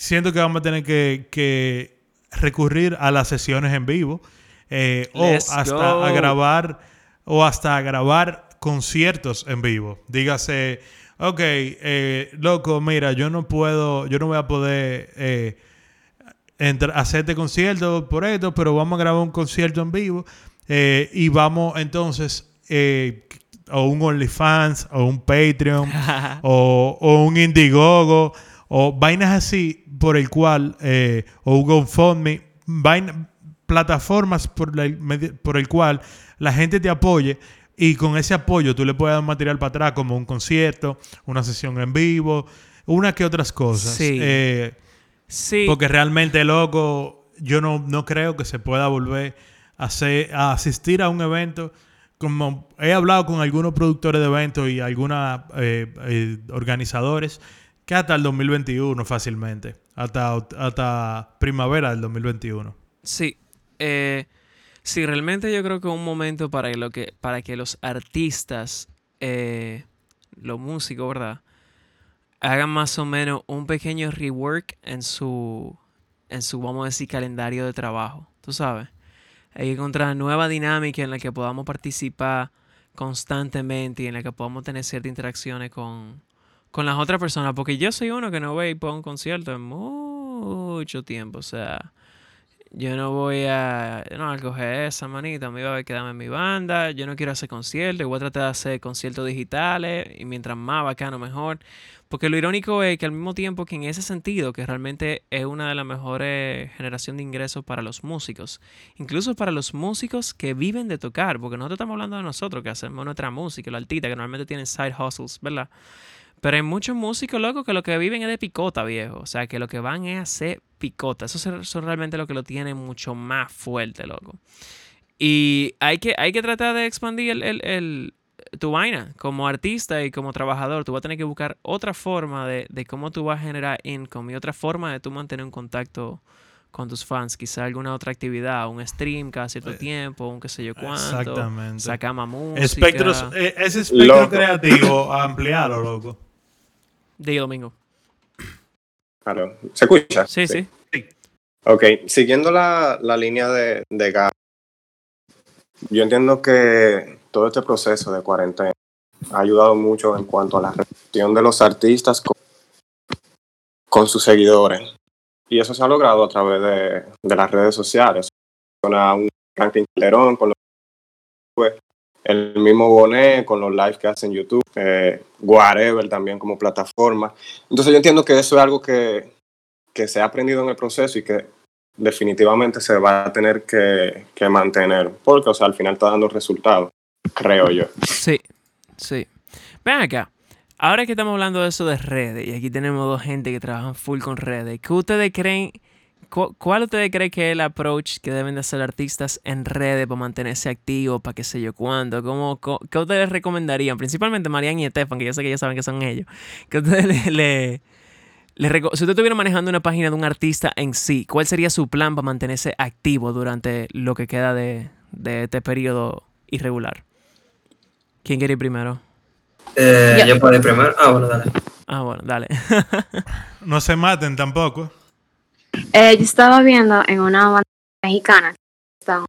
siento que vamos a tener que, recurrir a las sesiones en vivo eh, o hasta a grabar o hasta a grabar conciertos en vivo. Dígase, ok, eh, loco, mira, yo no puedo, yo no voy a poder eh, hacerte concierto por esto, pero vamos a grabar un concierto en vivo y vamos entonces o un OnlyFans o un Patreon (laughs) o, o un Indiegogo o vainas así por el cual, eh, o GoFundMe, plataformas por, por el cual la gente te apoye y con ese apoyo tú le puedes dar material para atrás como un concierto, una sesión en vivo, una que otras cosas. Sí. Eh, sí. Porque realmente, loco, yo no, no creo que se pueda volver a, hacer, a asistir a un evento como he hablado con algunos productores de eventos y algunos eh, eh, organizadores que hasta el 2021 fácilmente, hasta, hasta primavera del 2021. Sí, eh, sí, realmente yo creo que un momento para, lo que, para que los artistas, eh, los músicos, ¿verdad? Hagan más o menos un pequeño rework en su, en su, vamos a decir, calendario de trabajo, tú sabes. Hay que encontrar nueva dinámica en la que podamos participar constantemente y en la que podamos tener ciertas interacciones con, con las otras personas, porque yo soy uno que no voy a ir a un concierto en mucho tiempo, o sea, yo no voy a, no, a coger esa manita, me iba a quedarme en mi banda, yo no quiero hacer conciertos, voy a tratar de hacer conciertos digitales y mientras más bacano mejor, porque lo irónico es que al mismo tiempo que en ese sentido, que realmente es una de las mejores generaciones de ingresos para los músicos, incluso para los músicos que viven de tocar, porque nosotros estamos hablando de nosotros que hacemos nuestra música, los artistas que normalmente tienen side hustles, ¿verdad? Pero hay muchos músicos, locos que lo que viven es de picota, viejo. O sea, que lo que van es a hacer picota. Eso es realmente lo que lo tiene mucho más fuerte, loco. Y hay que, hay que tratar de expandir el, tu vaina como artista y como trabajador. Tú vas a tener que buscar otra forma de, de cómo tú vas a generar income y otra forma de tú mantener un contacto con tus fans, quizá alguna otra actividad, un stream cada cierto Eh, tiempo, un qué sé yo cuánto, Exactamente. sacar más música. Espectros, eh, ese espectro Loco. creativo, ampliarlo, loco. Digo domingo. Claro. ¿Se escucha? Sí, sí. Ok, siguiendo la, la línea de, de Gab, yo entiendo que todo este proceso de cuarentena ha ayudado mucho en cuanto a la relación de los artistas con, con sus seguidores. Y eso se ha logrado a través de, de las redes sociales. Una- Un Franklin Calderón con los el mismo Bonet con los lives que hace en YouTube, eh, Whatever también como plataforma. Entonces yo entiendo que eso es algo que, que se ha aprendido en el proceso y que definitivamente se va a tener que, que mantener, porque o sea, al final está dando resultados, creo yo. Sí, sí. Ven acá. Ahora que estamos hablando de eso de redes, y aquí tenemos dos gente que trabajan full con redes, ¿qué ustedes creen? Cu- ¿Cuál ustedes creen que es el approach que deben de hacer artistas en redes para mantenerse activos, para qué sé yo cuándo? ¿Cómo, co- ¿Qué ustedes recomendarían? Principalmente Marian y Estefan, que yo sé que ellos saben que son ellos. ¿Qué ustedes le, le- si usted estuviera manejando una página de un artista en sí, ¿cuál sería su plan para mantenerse activo durante lo que queda de, de este periodo irregular? ¿Quién quiere ir primero? Eh, Ya. Yo puedo ir primero. Ah, bueno, dale. Ah, bueno, dale. (laughs) No se maten tampoco. Eh, yo estaba viendo en una banda mexicana que estaban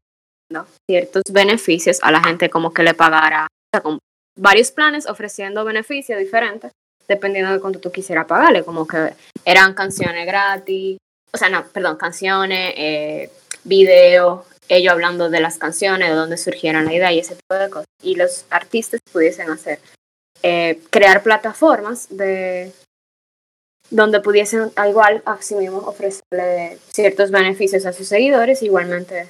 dando ciertos beneficios a la gente como que le pagara, con varios planes ofreciendo beneficios diferentes dependiendo de cuánto tú quisieras pagarle, como que eran canciones gratis, o sea, no, perdón, canciones, eh, videos, ellos hablando de las canciones, de dónde surgieron la idea y ese tipo de cosas. Y los artistas pudiesen hacer, eh, crear plataformas de donde pudiesen igual mismo ofrecerle ciertos beneficios a sus seguidores, igualmente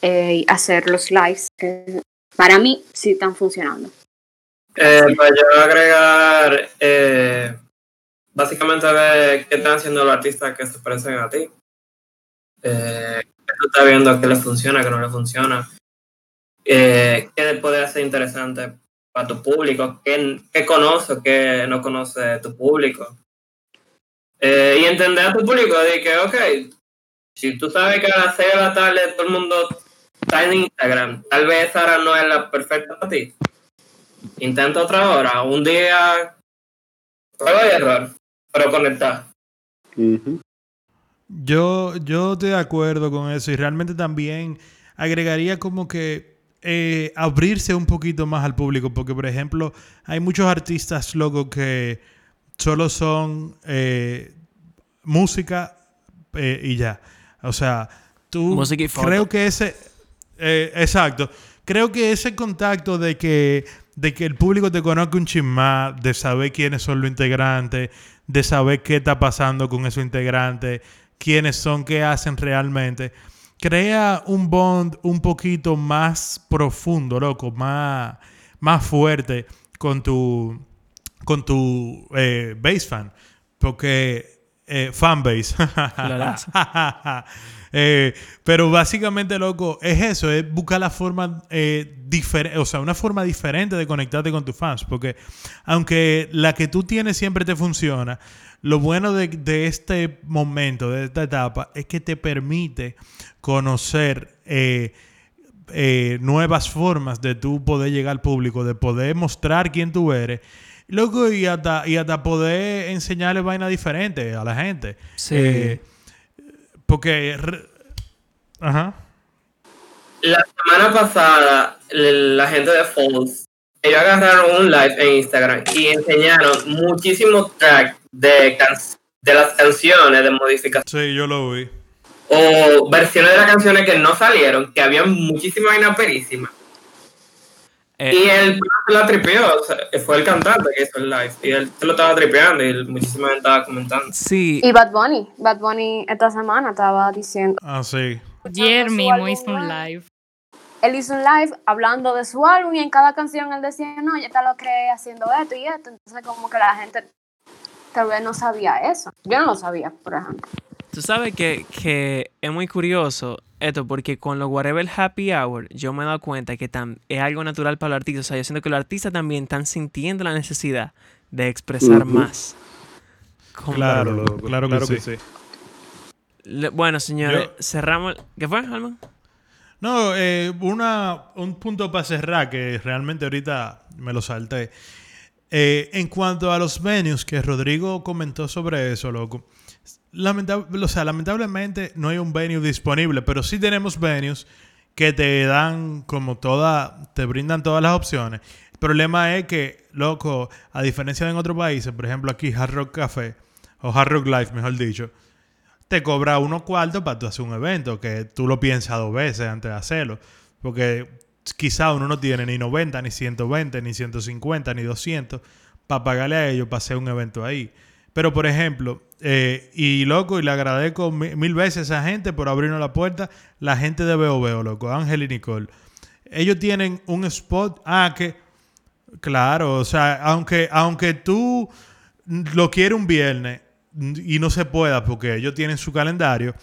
eh, hacer los lives que para mí sí están funcionando. Eh, pues yo a agregar, eh, básicamente ver qué están haciendo los artistas que se parecen a ti. Eh, qué tú estás viendo que le funciona, que no le funciona. Eh, qué puede ser interesante para tu público, qué, qué conoce, qué no conoce tu público. Eh, y entender a tu público de que, ok, si tú sabes que a las 6 de la tarde todo el mundo está en Instagram, tal vez ahora no es la perfecta para ti intenta otra hora, un día, prueba y error, pero conectar. Yo, yo estoy de acuerdo con eso y realmente también agregaría como que eh, abrirse un poquito más al público, porque por ejemplo hay muchos artistas locos que solo son eh, música eh, y ya. O sea, tú Música y foto. creo que ese, eh, exacto, creo que ese contacto de que de que el público te conozca un chismá, de saber quiénes son los integrantes, de saber qué está pasando con esos integrantes, quiénes son, qué hacen realmente, crea un bond un poquito más profundo, loco, más, más fuerte con tu, con tu eh, base fan. Porque eh, fan base. (laughs) Clarazo. (laughs) Eh, pero básicamente, loco, es eso, es buscar la forma eh, diferente, o sea, una forma diferente de conectarte con tus fans. Porque aunque la que tú tienes siempre te funciona, lo bueno de, de este momento, de esta etapa, es que te permite conocer eh, eh, nuevas formas de tú poder llegar al público, de poder mostrar quién tú eres. Loco, y hasta, y hasta poder enseñarle vainas diferentes a la gente. Sí. Eh, porque. re- Ajá. La semana pasada, la gente de Falls, ellos agarraron un live en Instagram y enseñaron muchísimos tracks de, can- de las canciones de modificación Sí, yo lo vi. o versiones de las canciones que no salieron, que había muchísima vaina perísima. Eh, Y él la tripeó, o sea, fue el cantante que hizo el live, y él se lo estaba tripeando y muchísima gente estaba comentando. sí, Y Bad Bunny, Bad Bunny esta semana estaba diciendo, Ah, sí. Ayer mismo hizo un live. él hizo un live hablando de su álbum y en cada canción él decía, no, yo te lo creé haciendo esto y esto. Entonces como que la gente tal vez no sabía eso. Yo no lo sabía, por ejemplo. Tú sabes que, que es muy curioso esto, porque con los Whatever Happy Hour, yo me he dado cuenta que tam- es algo natural para los artistas. O sea, yo siento que los artistas también están sintiendo la necesidad de expresar más. Con- Claro, loco, claro que sí. Le- Bueno, señores, Yo- cerramos. ¿Qué fue, Alman? No, eh, una, un punto para cerrar que realmente ahorita me lo salté. Eh, en cuanto a los venues, que Rodrigo comentó sobre eso, loco. Lamentable, o sea, lamentablemente no hay un venue disponible, pero sí tenemos venues que te dan como toda, te brindan todas las opciones. El problema es que, loco, a diferencia de en otros países, por ejemplo aquí Hard Rock Café, o Hard Rock Life, mejor dicho, te cobra unos cuartos para tú hacer un evento, que tú lo piensas dos veces antes de hacerlo. Porque quizá uno no tiene ni 90, ni 120, ni 150, ni 200 para pagarle a ellos para hacer un evento ahí. Pero, por ejemplo, eh, y loco, y le agradezco mi- mil veces a esa gente por abrirnos la puerta, la gente de Veo loco, Ángel y Nicole. Ellos tienen un spot, ah, que, claro, o sea, aunque, aunque tú lo quieres un viernes y no se pueda porque ellos tienen su calendario,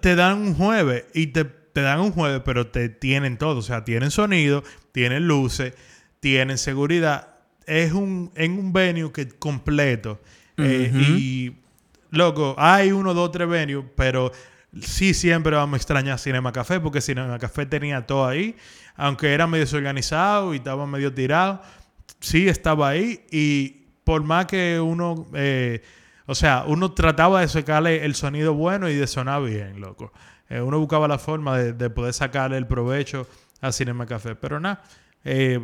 te dan un jueves y te, te dan un jueves, pero te tienen todo. O sea, tienen sonido, tienen luces, tienen seguridad. Es un, en un venue que completo. Eh. Y, loco, hay uno, dos, tres venues, pero sí siempre vamos a extrañar Cinema Café porque Cinema Café tenía todo ahí. Aunque era medio desorganizado y estaba medio tirado, sí estaba ahí. Y por más que uno... eh, o sea, uno trataba de sacarle el sonido bueno y de sonar bien, loco. Eh, uno buscaba la forma de, de poder sacarle el provecho a Cinema Café. Pero nada, eh,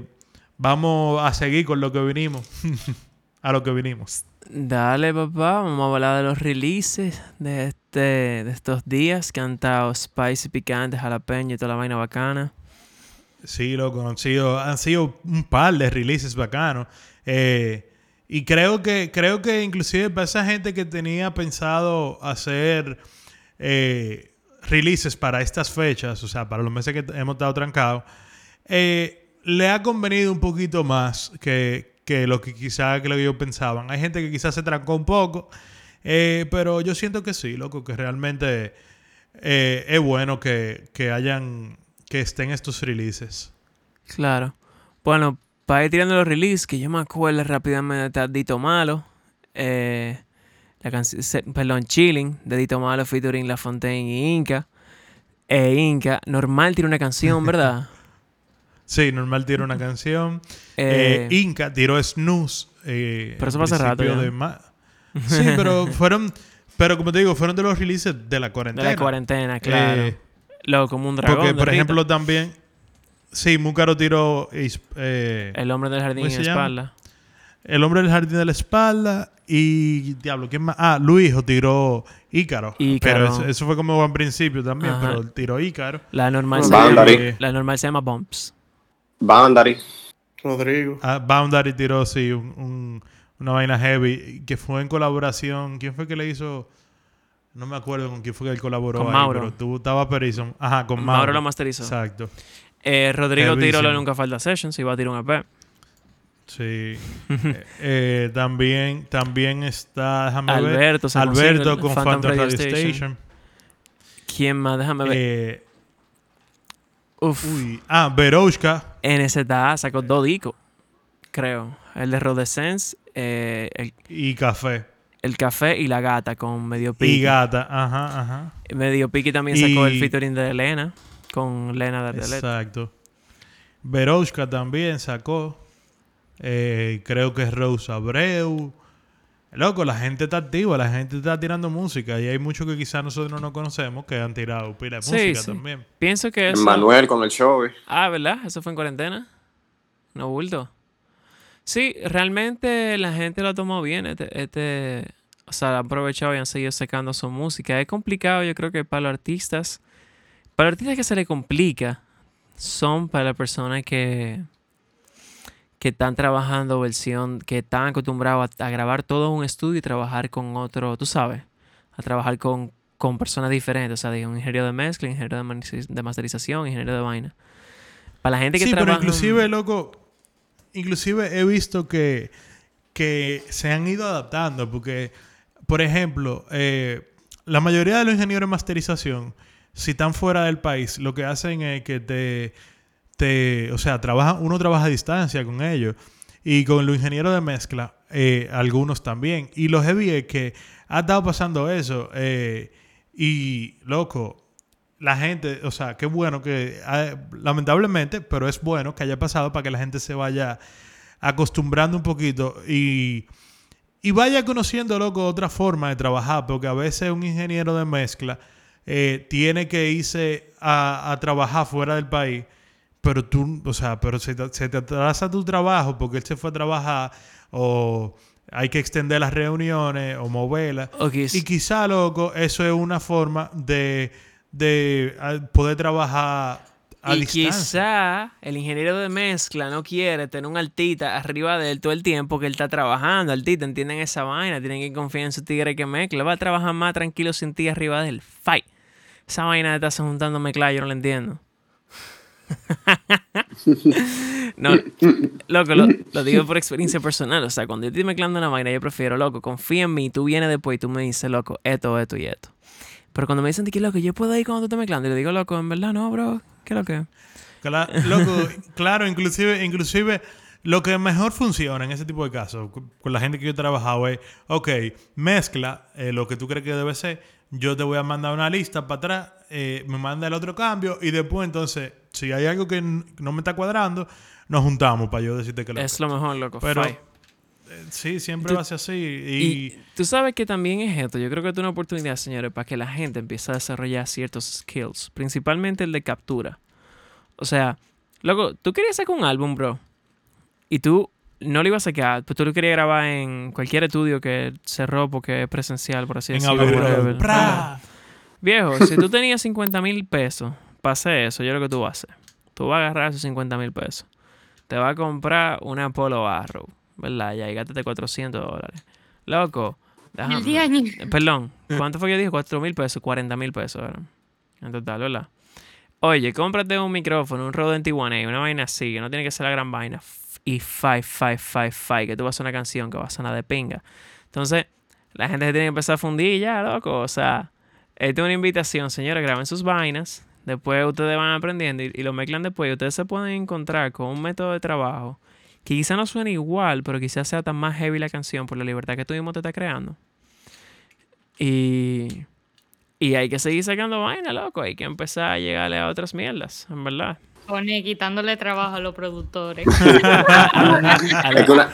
vamos a seguir con lo que vinimos. (laughs) a lo que vinimos. Dale, papá, vamos a hablar de los releases de, este, de estos días que han estado spicy, picante, jalapeño y toda la vaina bacana. Sí, loco, han sido, han sido un par de releases bacanos. Eh, y creo que, creo que inclusive para esa gente que tenía pensado hacer eh, releases para estas fechas, o sea, para los meses que hemos estado trancados, eh, le ha convenido un poquito más que, que lo que quizá que lo que ellos pensaban. Hay gente que quizás se trancó un poco, eh, pero yo siento que sí, loco, que realmente eh, es bueno que, que hayan, que estén estos releases. Claro. Bueno, para ir tirando los releases, que yo me acuerdo rápidamente de Dito Malo. eh, la canción, perdón, Chilling, de Dito Malo featuring La Fontaine y Inca. Eh, Inca, normal tiene una canción, (laughs) ¿verdad? Sí, normal tiró una canción. (laughs) Eh, Eh, Inca tiró Snooze. eh, Pero eso hace rato ya. de (laughs) Sí, pero fueron. Pero como te digo, fueron de los releases de la de cuarentena. la cuarentena, claro. Eh, Loco, como un dragón. porque, de por Rita. ejemplo, también. Sí, Múcaro tiró. eh, El hombre del jardín ¿cómo en se llama? espalda. El hombre del jardín de la espalda. Y. Diablo, ¿quién más? Ah, Luis tiró Ícaro. Ícaro. Pero eso, eso fue como en principio también. Ajá. Pero tiró Ícaro. La normal, se Boundary. llama, la normal se llama Bumps. Boundary. Rodrigo. Ah, Boundary tiró, sí, un- un- una vaina heavy que fue en colaboración. ¿Quién fue que le hizo? No me acuerdo con quién fue que él colaboró. Con ahí, Mauro. Pero tú estaba Perison. Ajá, con Mauro Mauro. lo masterizó. Exacto. Eh, Rodrigo tiró la Heavísimo. Nunca Falta Sessions y va a tirar un EP. Sí. (laughs) Eh, eh, también, también está, déjame Alberto, ver. Alberto con Phantom Phantom Radio Radio Station. Station. ¿Quién más? Déjame ver. Eh, Uf. uy. Ah, Veroushka. NZA sacó dos discos, creo. El de Rodescence, eh, el, y Café. el Café y La Gata con Medio Y Piqui. Gata. Ajá, ajá. Medio Piqui también sacó el Y- featuring de Elena con Lena de Ardelet. Exacto. Veroushka también sacó. Eh, creo que es Rose Abreu. Loco, la gente está activa, la gente está tirando música y hay muchos que quizás nosotros no conocemos que han tirado pila de Sí, música sí. también. Pienso que eso... Manuel con el show. Ah, ¿verdad? Eso fue en cuarentena. No bulto. Sí, realmente la gente lo tomó bien. Este, este, o sea, lo han aprovechado y han seguido sacando su música. Es complicado, yo creo que para los artistas. Para los artistas que se les complica son para las personas que, que están trabajando versión, que están acostumbrados a, a grabar todo un estudio y trabajar con otro, tú sabes, a trabajar con, con personas diferentes. O sea, de un ingeniero de mezcla, ingeniero de masterización, ingeniero de vaina. Para la gente que Sí, trabaja. pero inclusive, loco, inclusive he visto que, que se han ido adaptando porque, por ejemplo, eh, la mayoría de los ingenieros de masterización, si están fuera del país, lo que hacen es que te, o sea, uno trabaja a distancia con ellos. Y con los ingenieros de mezcla, eh, algunos también. Y lo heavy es que ha estado pasando eso. eh, y, loco, la gente, o sea, qué bueno que, ah, lamentablemente, pero es bueno que haya pasado para que la gente se vaya acostumbrando un poquito y, y vaya conociendo, loco, otra forma de trabajar, porque a veces un ingeniero de mezcla eh, tiene que irse a, a trabajar fuera del país, pero tú, o sea, pero se te, se te atrasa tu trabajo porque él se fue a trabajar o hay que extender las reuniones o moverlas. Y quizá, loco, eso es una forma de, de ah, poder trabajar a y distancia. quizá el ingeniero de mezcla no quiere tener un altita arriba de él todo el tiempo que él está trabajando. Altita, entienden esa vaina, tienen que confiar en su tigre que mezcla. Va a trabajar más tranquilo sin ti arriba de él. Fight. Esa vaina de estarse juntando mezcla, yo no la entiendo. (laughs) no, loco, lo, digo por experiencia personal. O sea, cuando yo estoy mezclando una vaina, yo prefiero, loco, confía en mí. Tú vienes después y tú me dices, loco, esto, esto y esto. Pero cuando me dicen que, loco, yo puedo ir cuando tú estás mezclando, y le digo, loco, en verdad no, bro. ¿Qué es lo que? Loco, claro, inclusive, inclusive lo que mejor funciona en ese tipo de casos, con la gente que yo he trabajado es, ok, mezcla eh, lo que tú crees que debe ser, yo te voy a mandar una lista para atrás, eh, me manda el otro cambio y después entonces, si hay algo que no me está cuadrando, nos juntamos para yo decirte que lo Es lo mejor, loco. Pero eh, sí, siempre Tú- va a ser así. Y, Y tú sabes que también es esto. Yo creo que es una oportunidad, señores, para que la gente empiece a desarrollar ciertos skills. Principalmente el de captura. O sea, loco, tú querías sacar un álbum, bro. Y tú no lo ibas a sacar. Pues tú lo querías grabar en cualquier estudio que cerró porque es presencial, por así decirlo. Viejo, si tú tenías 50 mil pesos hacer eso, yo lo que tú vas a hacer. Tú vas a agarrar esos 50 mil pesos. Te vas a comprar una Polo Arrow, ¿verdad? Ya, y gástate 400 dólares. Loco, déjame- El día ni- eh, Perdón, ¿cuánto fue que yo dije? 4 mil pesos, 40 mil pesos, ¿verdad? En total, ¿verdad? Oye, cómprate un micrófono, un Rode NT1A, una vaina así, que no tiene que ser la gran vaina. Y five, five, five, five, que tú vas a hacer una canción que va a sonar de pinga. Entonces, la gente se tiene que empezar a fundir ya, loco. O sea, esta es una invitación, señores, graben sus vainas. Después ustedes van aprendiendo y, y lo mezclan después. Y ustedes se pueden encontrar con un método de trabajo que quizá no suene igual, pero quizás sea tan más heavy la canción por la libertad que tú mismo te estás creando. Y, y hay que seguir sacando vaina, loco. Hay que empezar a llegarle a otras mierdas, en verdad. Pone quitándole trabajo a los productores. (laughs) Es, una,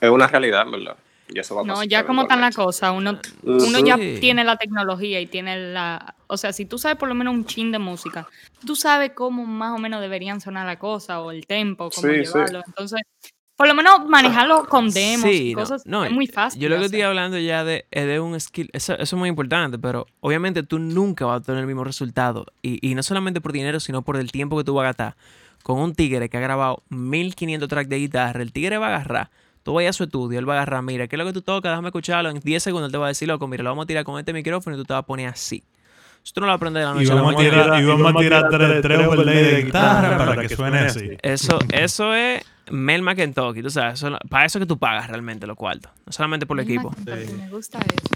es una realidad, ¿verdad? Y eso va a No, ya como tan la cosa, uno, uno ya tiene la tecnología y tiene la... O sea, si tú sabes por lo menos un chin de música, tú sabes cómo más o menos deberían sonar la cosa o el tempo, cómo Sí, sí. llevarlo. Entonces, por lo menos manejarlo con demos Sí, y no, cosas no, es muy fácil. Yo lo que estoy hablando ya de, es de un skill, eso, eso es muy importante, pero obviamente tú nunca vas a tener el mismo resultado. Y, y no solamente por dinero, sino por el tiempo que tú vas a gastar. Con un tigre que ha grabado 1500 tracks de guitarra, el tigre va a agarrar, tú vayas a su estudio, él va a agarrar, mira, ¿qué es lo que tú tocas? Déjame escucharlo. En 10 segundos él te va a decir, loco, mira, lo vamos a tirar con este micrófono y tú te vas a poner así. Eso tú no lo aprendes de la y noche vamos a tirar, y vamos a tirar tres, tres overlays de guitarra para que suene así. Eso, (laughs) eso es Mel McKentucky, tú sabes, eso- para eso que tú pagas realmente los cuartos, no solamente por el equipo. Me gusta eso.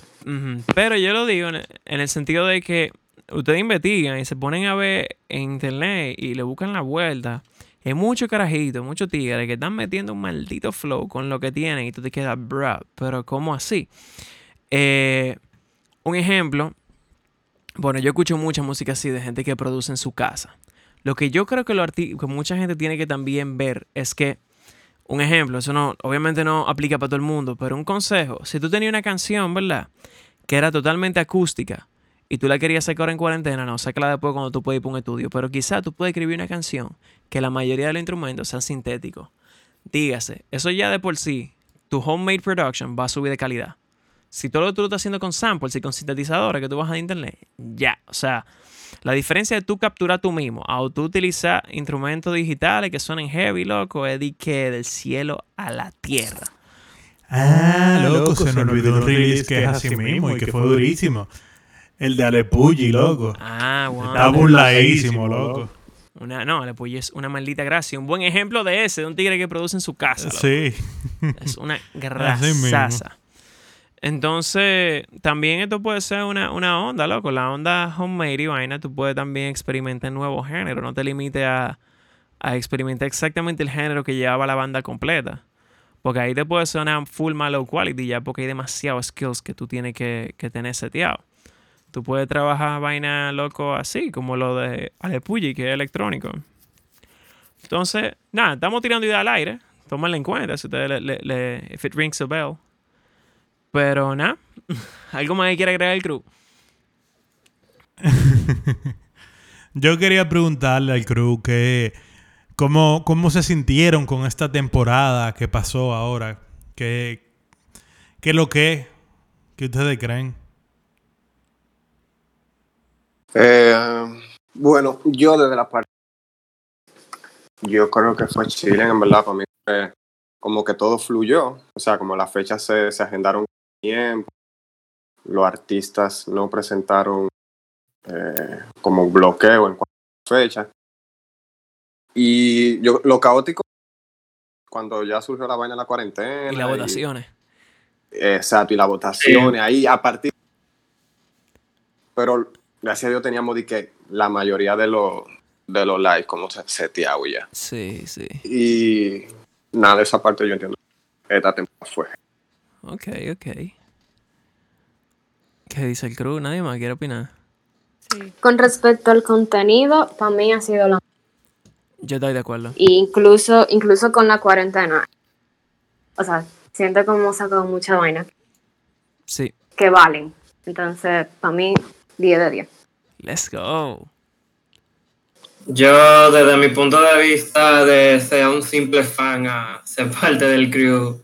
Pero yo lo digo en el, en el sentido de que ustedes investigan y se ponen a ver en internet y le buscan la vuelta. Hay muchos carajitos, muchos tigres que están metiendo un maldito flow con lo que tienen y tú te quedas, bruh, pero ¿cómo así? Eh, un ejemplo, bueno, yo escucho mucha música así de gente que produce en su casa. Lo que yo creo que, lo que mucha gente tiene que también ver es que, un ejemplo, eso no, obviamente no aplica para todo el mundo, pero un consejo, si tú tenías una canción, ¿verdad? Que era totalmente acústica y tú la querías sacar en cuarentena, no, sácala después cuando tú puedes ir para un estudio, pero quizá tú puedes escribir una canción que la mayoría de los instrumentos sean sintéticos. Dígase, eso ya de por sí, tu homemade production va a subir de calidad. Si todo lo que tú lo estás haciendo con samples y con sintetizadores que tú bajas de internet, ya. O sea, la diferencia de tú capturar tú mismo a tú utilizar instrumentos digitales que suenen heavy, loco, es de que del cielo a la tierra. Ah, loco, se me olvidó un release que es así mismo y que fue durísimo. El de Alepulli, loco. Ah, wow. Está burladísimo, loco. Una, no, le pues es una maldita gracia. Un buen ejemplo de ese, de un tigre que produce en su casa. loco. Sí. (laughs) Es una grasaza. Entonces, también esto puede ser una, una onda, loco. La onda homemade y vaina, tú puedes también experimentar nuevos géneros. No te limites a, a experimentar exactamente el género que llevaba la banda completa. Porque ahí te puede sonar full más low quality ya porque hay demasiados skills que tú tienes que, que tener seteado. Tú puedes trabajar vaina loco así, como lo de Alepulli, que es electrónico. Entonces, nada, estamos tirando idea al aire. Tómala en cuenta si ustedes le, if it rings a bell. Pero nada, (laughs) ¿algo más que quiere agregar el crew? (laughs) Yo quería preguntarle al crew que cómo, cómo se sintieron con esta temporada que pasó ahora. ¿Qué, qué lo que ¿Qué ustedes creen? Eh, bueno, yo desde la parte yo creo que fue Chile, en verdad, para mí como que todo fluyó, o sea, como las fechas se, se agendaron bien, los artistas no presentaron eh, como un bloqueo en cuanto a fecha. Y yo, lo caótico, cuando ya surgió la vaina de la cuarentena. Y las votaciones. Exacto, y las votaciones, ahí a partir. Pero gracias a Dios teníamos de que la mayoría de los de los likes como seteado ya. Sí, sí. Y nada, de esa parte yo entiendo. Esta temporada fue. Ok, ok. ¿Qué dice el crew? ¿Nadie más quiere opinar? Sí. Con respecto al contenido, para mí ha sido la... Yo estoy de acuerdo. incluso, incluso con la cuarentena. O sea, siento como sacado mucha vaina. Sí. Que valen. Entonces, para mí, 10 de 10. Let's go. Yo, desde mi punto de vista, de ser un simple fan a ser parte del crew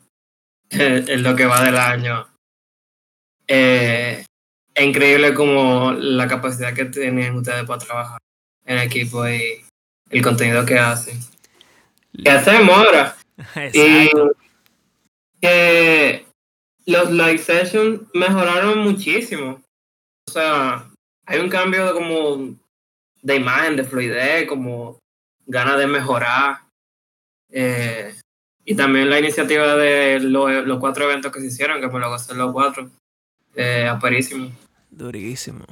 en lo que va del año, eh, es increíble como la capacidad que tienen ustedes para trabajar en equipo y el contenido que hacen. ¿Qué hacemos ahora? (laughs) Y que los live sessions mejoraron muchísimo. O sea, hay un cambio de como de imagen, de fluidez, como ganas de mejorar. Eh, y también la iniciativa de los cuatro eventos que se hicieron, que me lo hacer los cuatro. Eh, aparísimo. Durísimo.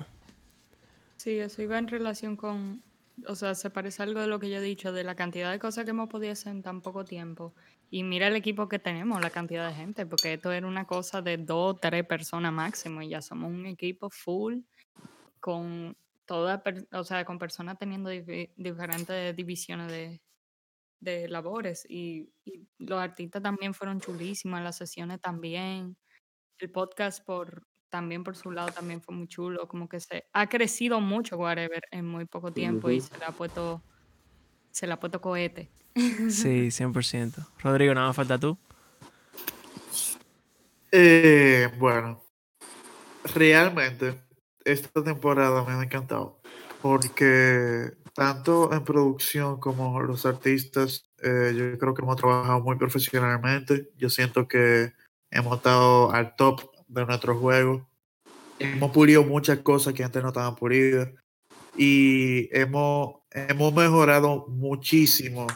Sí, eso iba en relación con, o sea, se parece algo de lo que yo he dicho, de la cantidad de cosas que hemos podido hacer en tan poco tiempo. Y mira el equipo que tenemos, la cantidad de gente, porque esto era una cosa de dos, tres personas máximo y ya somos un equipo full con toda, o sea, con personas teniendo diferentes divisiones de, de labores y, y, los artistas también fueron chulísimos, las sesiones también, el podcast por también por su lado también fue muy chulo, como que se ha crecido mucho Whatever en muy poco tiempo y se le ha puesto se le ha puesto cohete. Sí, (laughs) 100%. Rodrigo, nada más falta tú. Eh, bueno, realmente esta temporada me ha encantado porque tanto en producción como los artistas, eh, yo creo que hemos trabajado muy profesionalmente. Yo siento que hemos estado al top de nuestro juego. Hemos pulido muchas cosas que antes no estaban pulidas y hemos, hemos mejorado muchísimo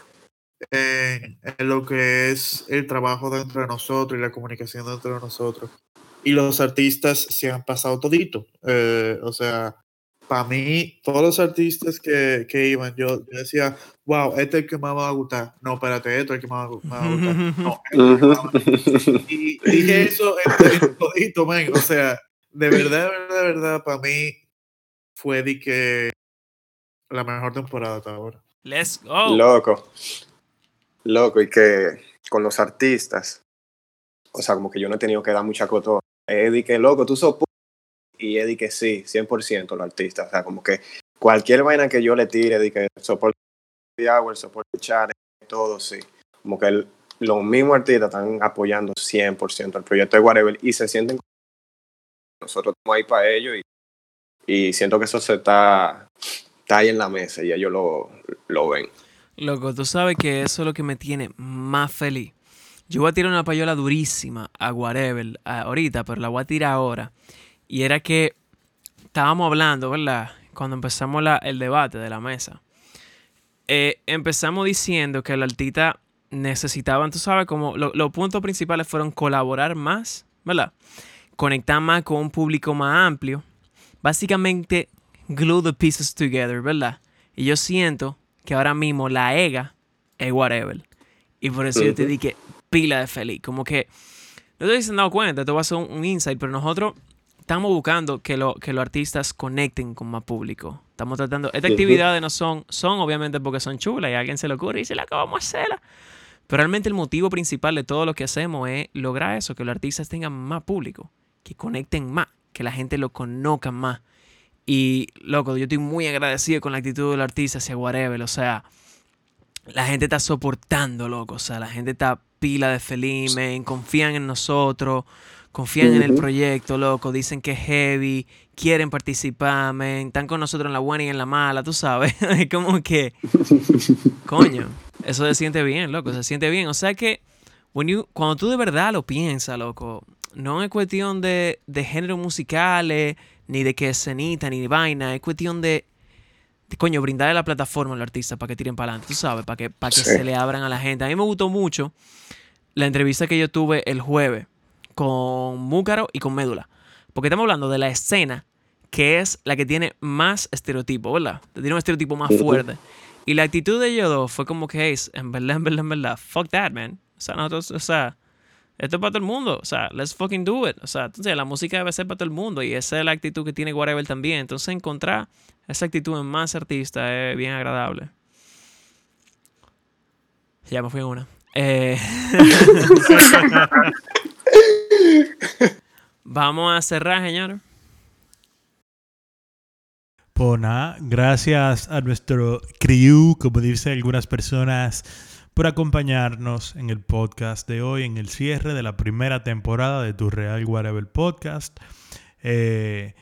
en, en, lo que es el trabajo dentro de nosotros y la comunicación dentro de nosotros y los artistas se han pasado todito. Eh, o sea, para mí, todos los artistas que, que iban, yo, decía, wow, este es el que más va a gustar. No, espérate, este es el que más va a gustar. (laughs) No, este y dije eso todito, man. O sea, de verdad, de verdad, de verdad, para mí fue de que la mejor temporada hasta ahora. Let's go. Loco. Loco, y que con los artistas, o sea, como que yo no he tenido que dar mucha coto Eddie que loco, tú sos y Eddie que sí, 100% los artistas. O sea, como que cualquier vaina que yo le tire, Eddie que soporte el soporte chat, todo, sí. Como que los mismos artistas están apoyando 100% el proyecto de Whatever y se sienten nosotros estamos ahí para ellos y, y siento que eso se está, está ahí en la mesa y ellos lo, lo ven. Loco, tú sabes que eso es lo que me tiene más feliz. Yo voy a tirar una payola durísima a whatever ahorita, pero la voy a tirar ahora. Y era que estábamos hablando, ¿verdad? Cuando empezamos el debate de la mesa. Eh, empezamos diciendo que el artista necesitaban, tú sabes, como los puntos principales fueron colaborar más, ¿verdad? conectar más con un público más amplio. Básicamente, glue the pieces together, ¿verdad? Y yo siento que ahora mismo la EGA es whatever. Y por eso yo te dije pila de feliz. Como que no te se dado cuenta, esto va a ser un, insight, pero nosotros estamos buscando que, lo, que los artistas conecten con más público. Estamos tratando. Estas actividades no son, son obviamente porque son chulas y a alguien se le ocurre y dice, la acabamos de hacerla. Pero realmente el motivo principal de todo lo que hacemos es lograr eso, que los artistas tengan más público, que conecten más, que la gente lo conozca más. Y, loco, yo estoy muy agradecido con la actitud del artista hacia Whatever. O sea, la gente está soportando, loco. O sea, la gente está pila de feliz, confían en nosotros, confían en el proyecto, loco. Dicen que es heavy, quieren participar, men. Están con nosotros en la buena y en la mala, tú sabes. (laughs) es como que, coño. Eso se siente bien, loco, se siente bien. O sea que cuando tú de verdad lo piensas, loco, no es cuestión de, de géneros musicales, ni de que escenita, ni de vaina, es cuestión de, coño, brindarle la plataforma al artista para que tiren para adelante, tú sabes, para que, para que se le abran a la gente. A mí me gustó mucho la entrevista que yo tuve el jueves con Múcaro y con Médula, porque estamos hablando de la escena que es la que tiene más estereotipo, ¿verdad? Tiene un estereotipo más fuerte. Y la actitud de ellos dos fue como que, es, en verdad, en verdad, en verdad, fuck that, man. O sea, nosotros, o sea, esto es para todo el mundo. O sea, let's fucking do it. O sea, entonces la música debe ser para todo el mundo. Y esa es la actitud que tiene Whatever también. Entonces encontrar esa actitud en más artistas es bien agradable. Ya me fui en una. Eh, (laughs) Vamos a cerrar, señor. Pona, gracias a nuestro crew, como dicen algunas personas, por acompañarnos en el podcast de hoy, en el cierre de la primera temporada de Tu Real Whatever Podcast. Eh,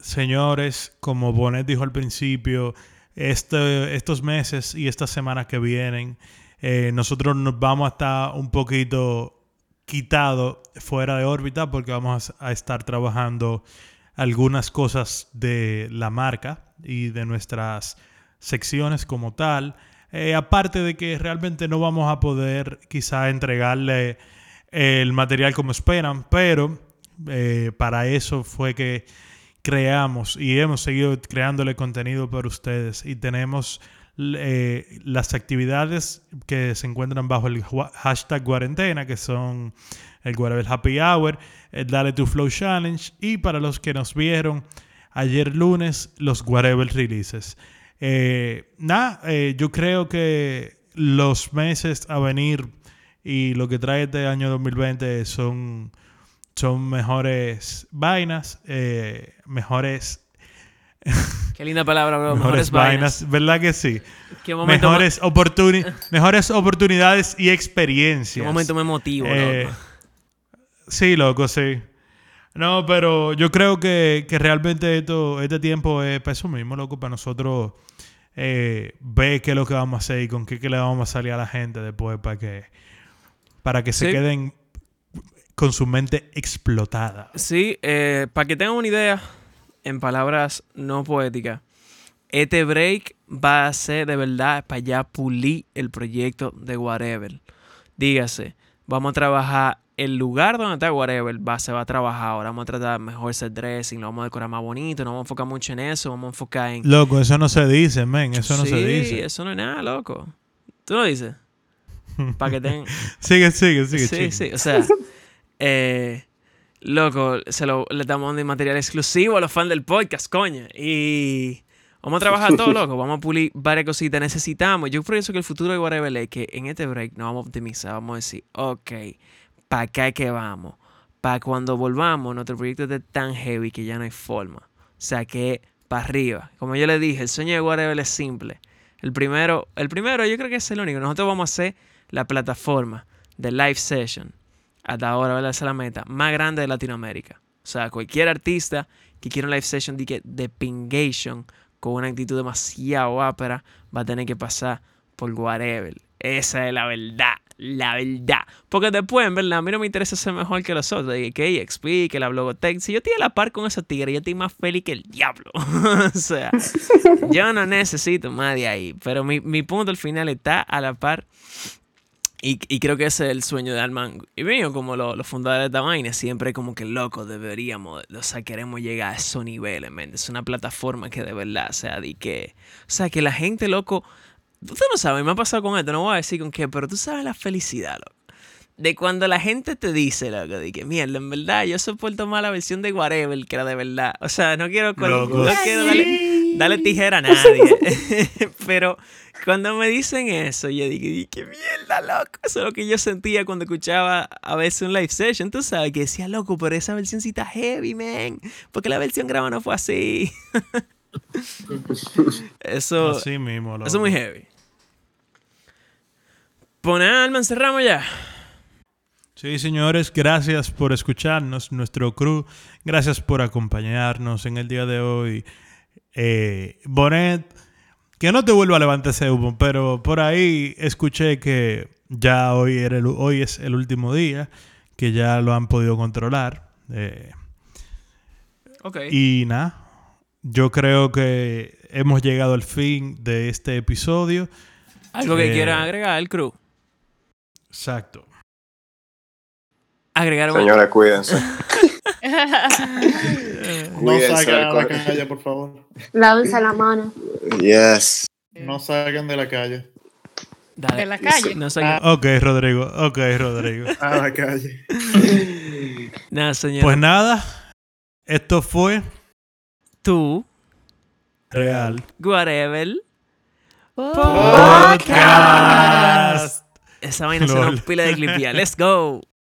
señores, como Bonet dijo al principio, este, estos meses y estas semanas que vienen, eh, nosotros nos vamos a estar un poquito quitado fuera de órbita porque vamos a estar trabajando algunas cosas de la marca y de nuestras secciones como tal. Eh, aparte de que realmente no vamos a poder quizá entregarle el material como esperan, pero eh, para eso fue que creamos y hemos seguido creándole contenido para ustedes y tenemos eh, las actividades que se encuentran bajo el hashtag cuarentena, que son el Guarabel Happy Hour, el Dale to Flow Challenge y para los que nos vieron ayer lunes, los Guarabel Releases. Eh, nada, eh, yo creo que los meses a venir y lo que trae este año 2020 son, son mejores vainas, eh, mejores Qué linda palabra, bro. Mejores, vainas. ¿Verdad que sí? mejores, mejores oportunidades y experiencias. Qué momento me motivo, eh, Sí, loco, sí. No, pero yo creo que, realmente esto, este tiempo es para eso mismo, loco, para nosotros eh, ver qué es lo que vamos a hacer y con qué, le vamos a salir a la gente después para que, para que se queden con su mente explotada. Sí, eh, para que tengan una idea, en palabras no poéticas, este break va a ser de verdad para ya pulir el proyecto de Whatever. Dígase, vamos a trabajar el lugar donde está whatever va, se va a trabajar ahora. Vamos a tratar mejor set dressing, lo vamos a decorar más bonito, no vamos a enfocar mucho en eso, vamos a enfocar en... Loco, eso no se dice, men, eso no se dice. Sí, eso no es nada, loco. ¿Tú lo dices? (laughs) Para que tengan... sigue, sigue, sigue. Sí, sí, o sea... Eh, loco, se lo, le estamos dando material exclusivo a los fans del podcast, coño. Y... Vamos a trabajar todo, (laughs) loco. Vamos a pulir varias cositas. Necesitamos. Yo pienso que el futuro de Whatever es que en este break nos vamos a optimizar. Vamos a decir, ok, para acá que vamos. Para cuando volvamos, nuestro proyecto esté tan heavy que ya no hay forma. O sea que para arriba. Como yo le dije, el sueño de Whatever es simple. El primero, el primero yo creo que es el único. Nosotros vamos a hacer la plataforma de live session. Hasta ahora, ¿verdad? Esa es la meta. Más grande de Latinoamérica. O sea, cualquier artista que quiera un live session de, de pingation con una actitud demasiado ápera va a tener que pasar por whatever. Esa es la verdad la verdad. Porque después, en verdad, a mí no me interesa ser mejor que los otros. Que XP, que la Blogotech. Si yo estoy a la par con esa tigre, yo estoy más feliz que el diablo. (laughs) o sea, yo no necesito más de ahí. Pero mi, mi punto al final está a la par. Y, y creo que ese es el sueño de Alman y mío, como lo- los fundadores de esta vaina, siempre como que loco deberíamos, o sea, queremos llegar a esos niveles, men. Es una plataforma que de verdad, o sea, de que, o sea, que la gente, loco, tú no sabes, me ha pasado con esto, no voy a decir con qué, pero tú sabes la felicidad, loco. De cuando la gente te dice, loco, de que mierda, en verdad, yo soporto más la versión de Whatever que la de verdad. O sea, no quiero, no quiero darle, darle tijera a nadie. (laughs) Pero cuando me dicen eso, yo digo, "Di, qué mierda, loco. Eso es lo que yo sentía cuando escuchaba a veces un live session. Tú sabes que decía, loco, pero esa versión sí está heavy, man. Porque la versión grabada no fue así. (laughs) (laughs) eso, Así mismo. eso loco. es muy heavy. Poner alma, encerramos ya. Sí, señores, gracias por escucharnos, nuestro crew. Gracias por acompañarnos en el día de hoy. Eh, Bonet, que no te vuelva a levantar ese humo, pero por ahí escuché que ya hoy, era el- hoy es el último día, que ya lo han podido controlar. Eh, Ok. y nada, yo creo que hemos llegado al fin de este episodio. Algo que eh, quieran agregar el crew. Exacto. Agregar un- Señores, cuídense. (laughs) (laughs) No salgan del a la calle, por favor. Lávense la mano. Yes. No salgan de la calle. Dale. De la calle. No sé. Ok, Rodrigo. Ok, Rodrigo. (laughs) A la calle. Nada, señor. Pues nada, esto fue tú, Real whatever. Podcast. Esa vaina se nos pila de clipear. Let's go.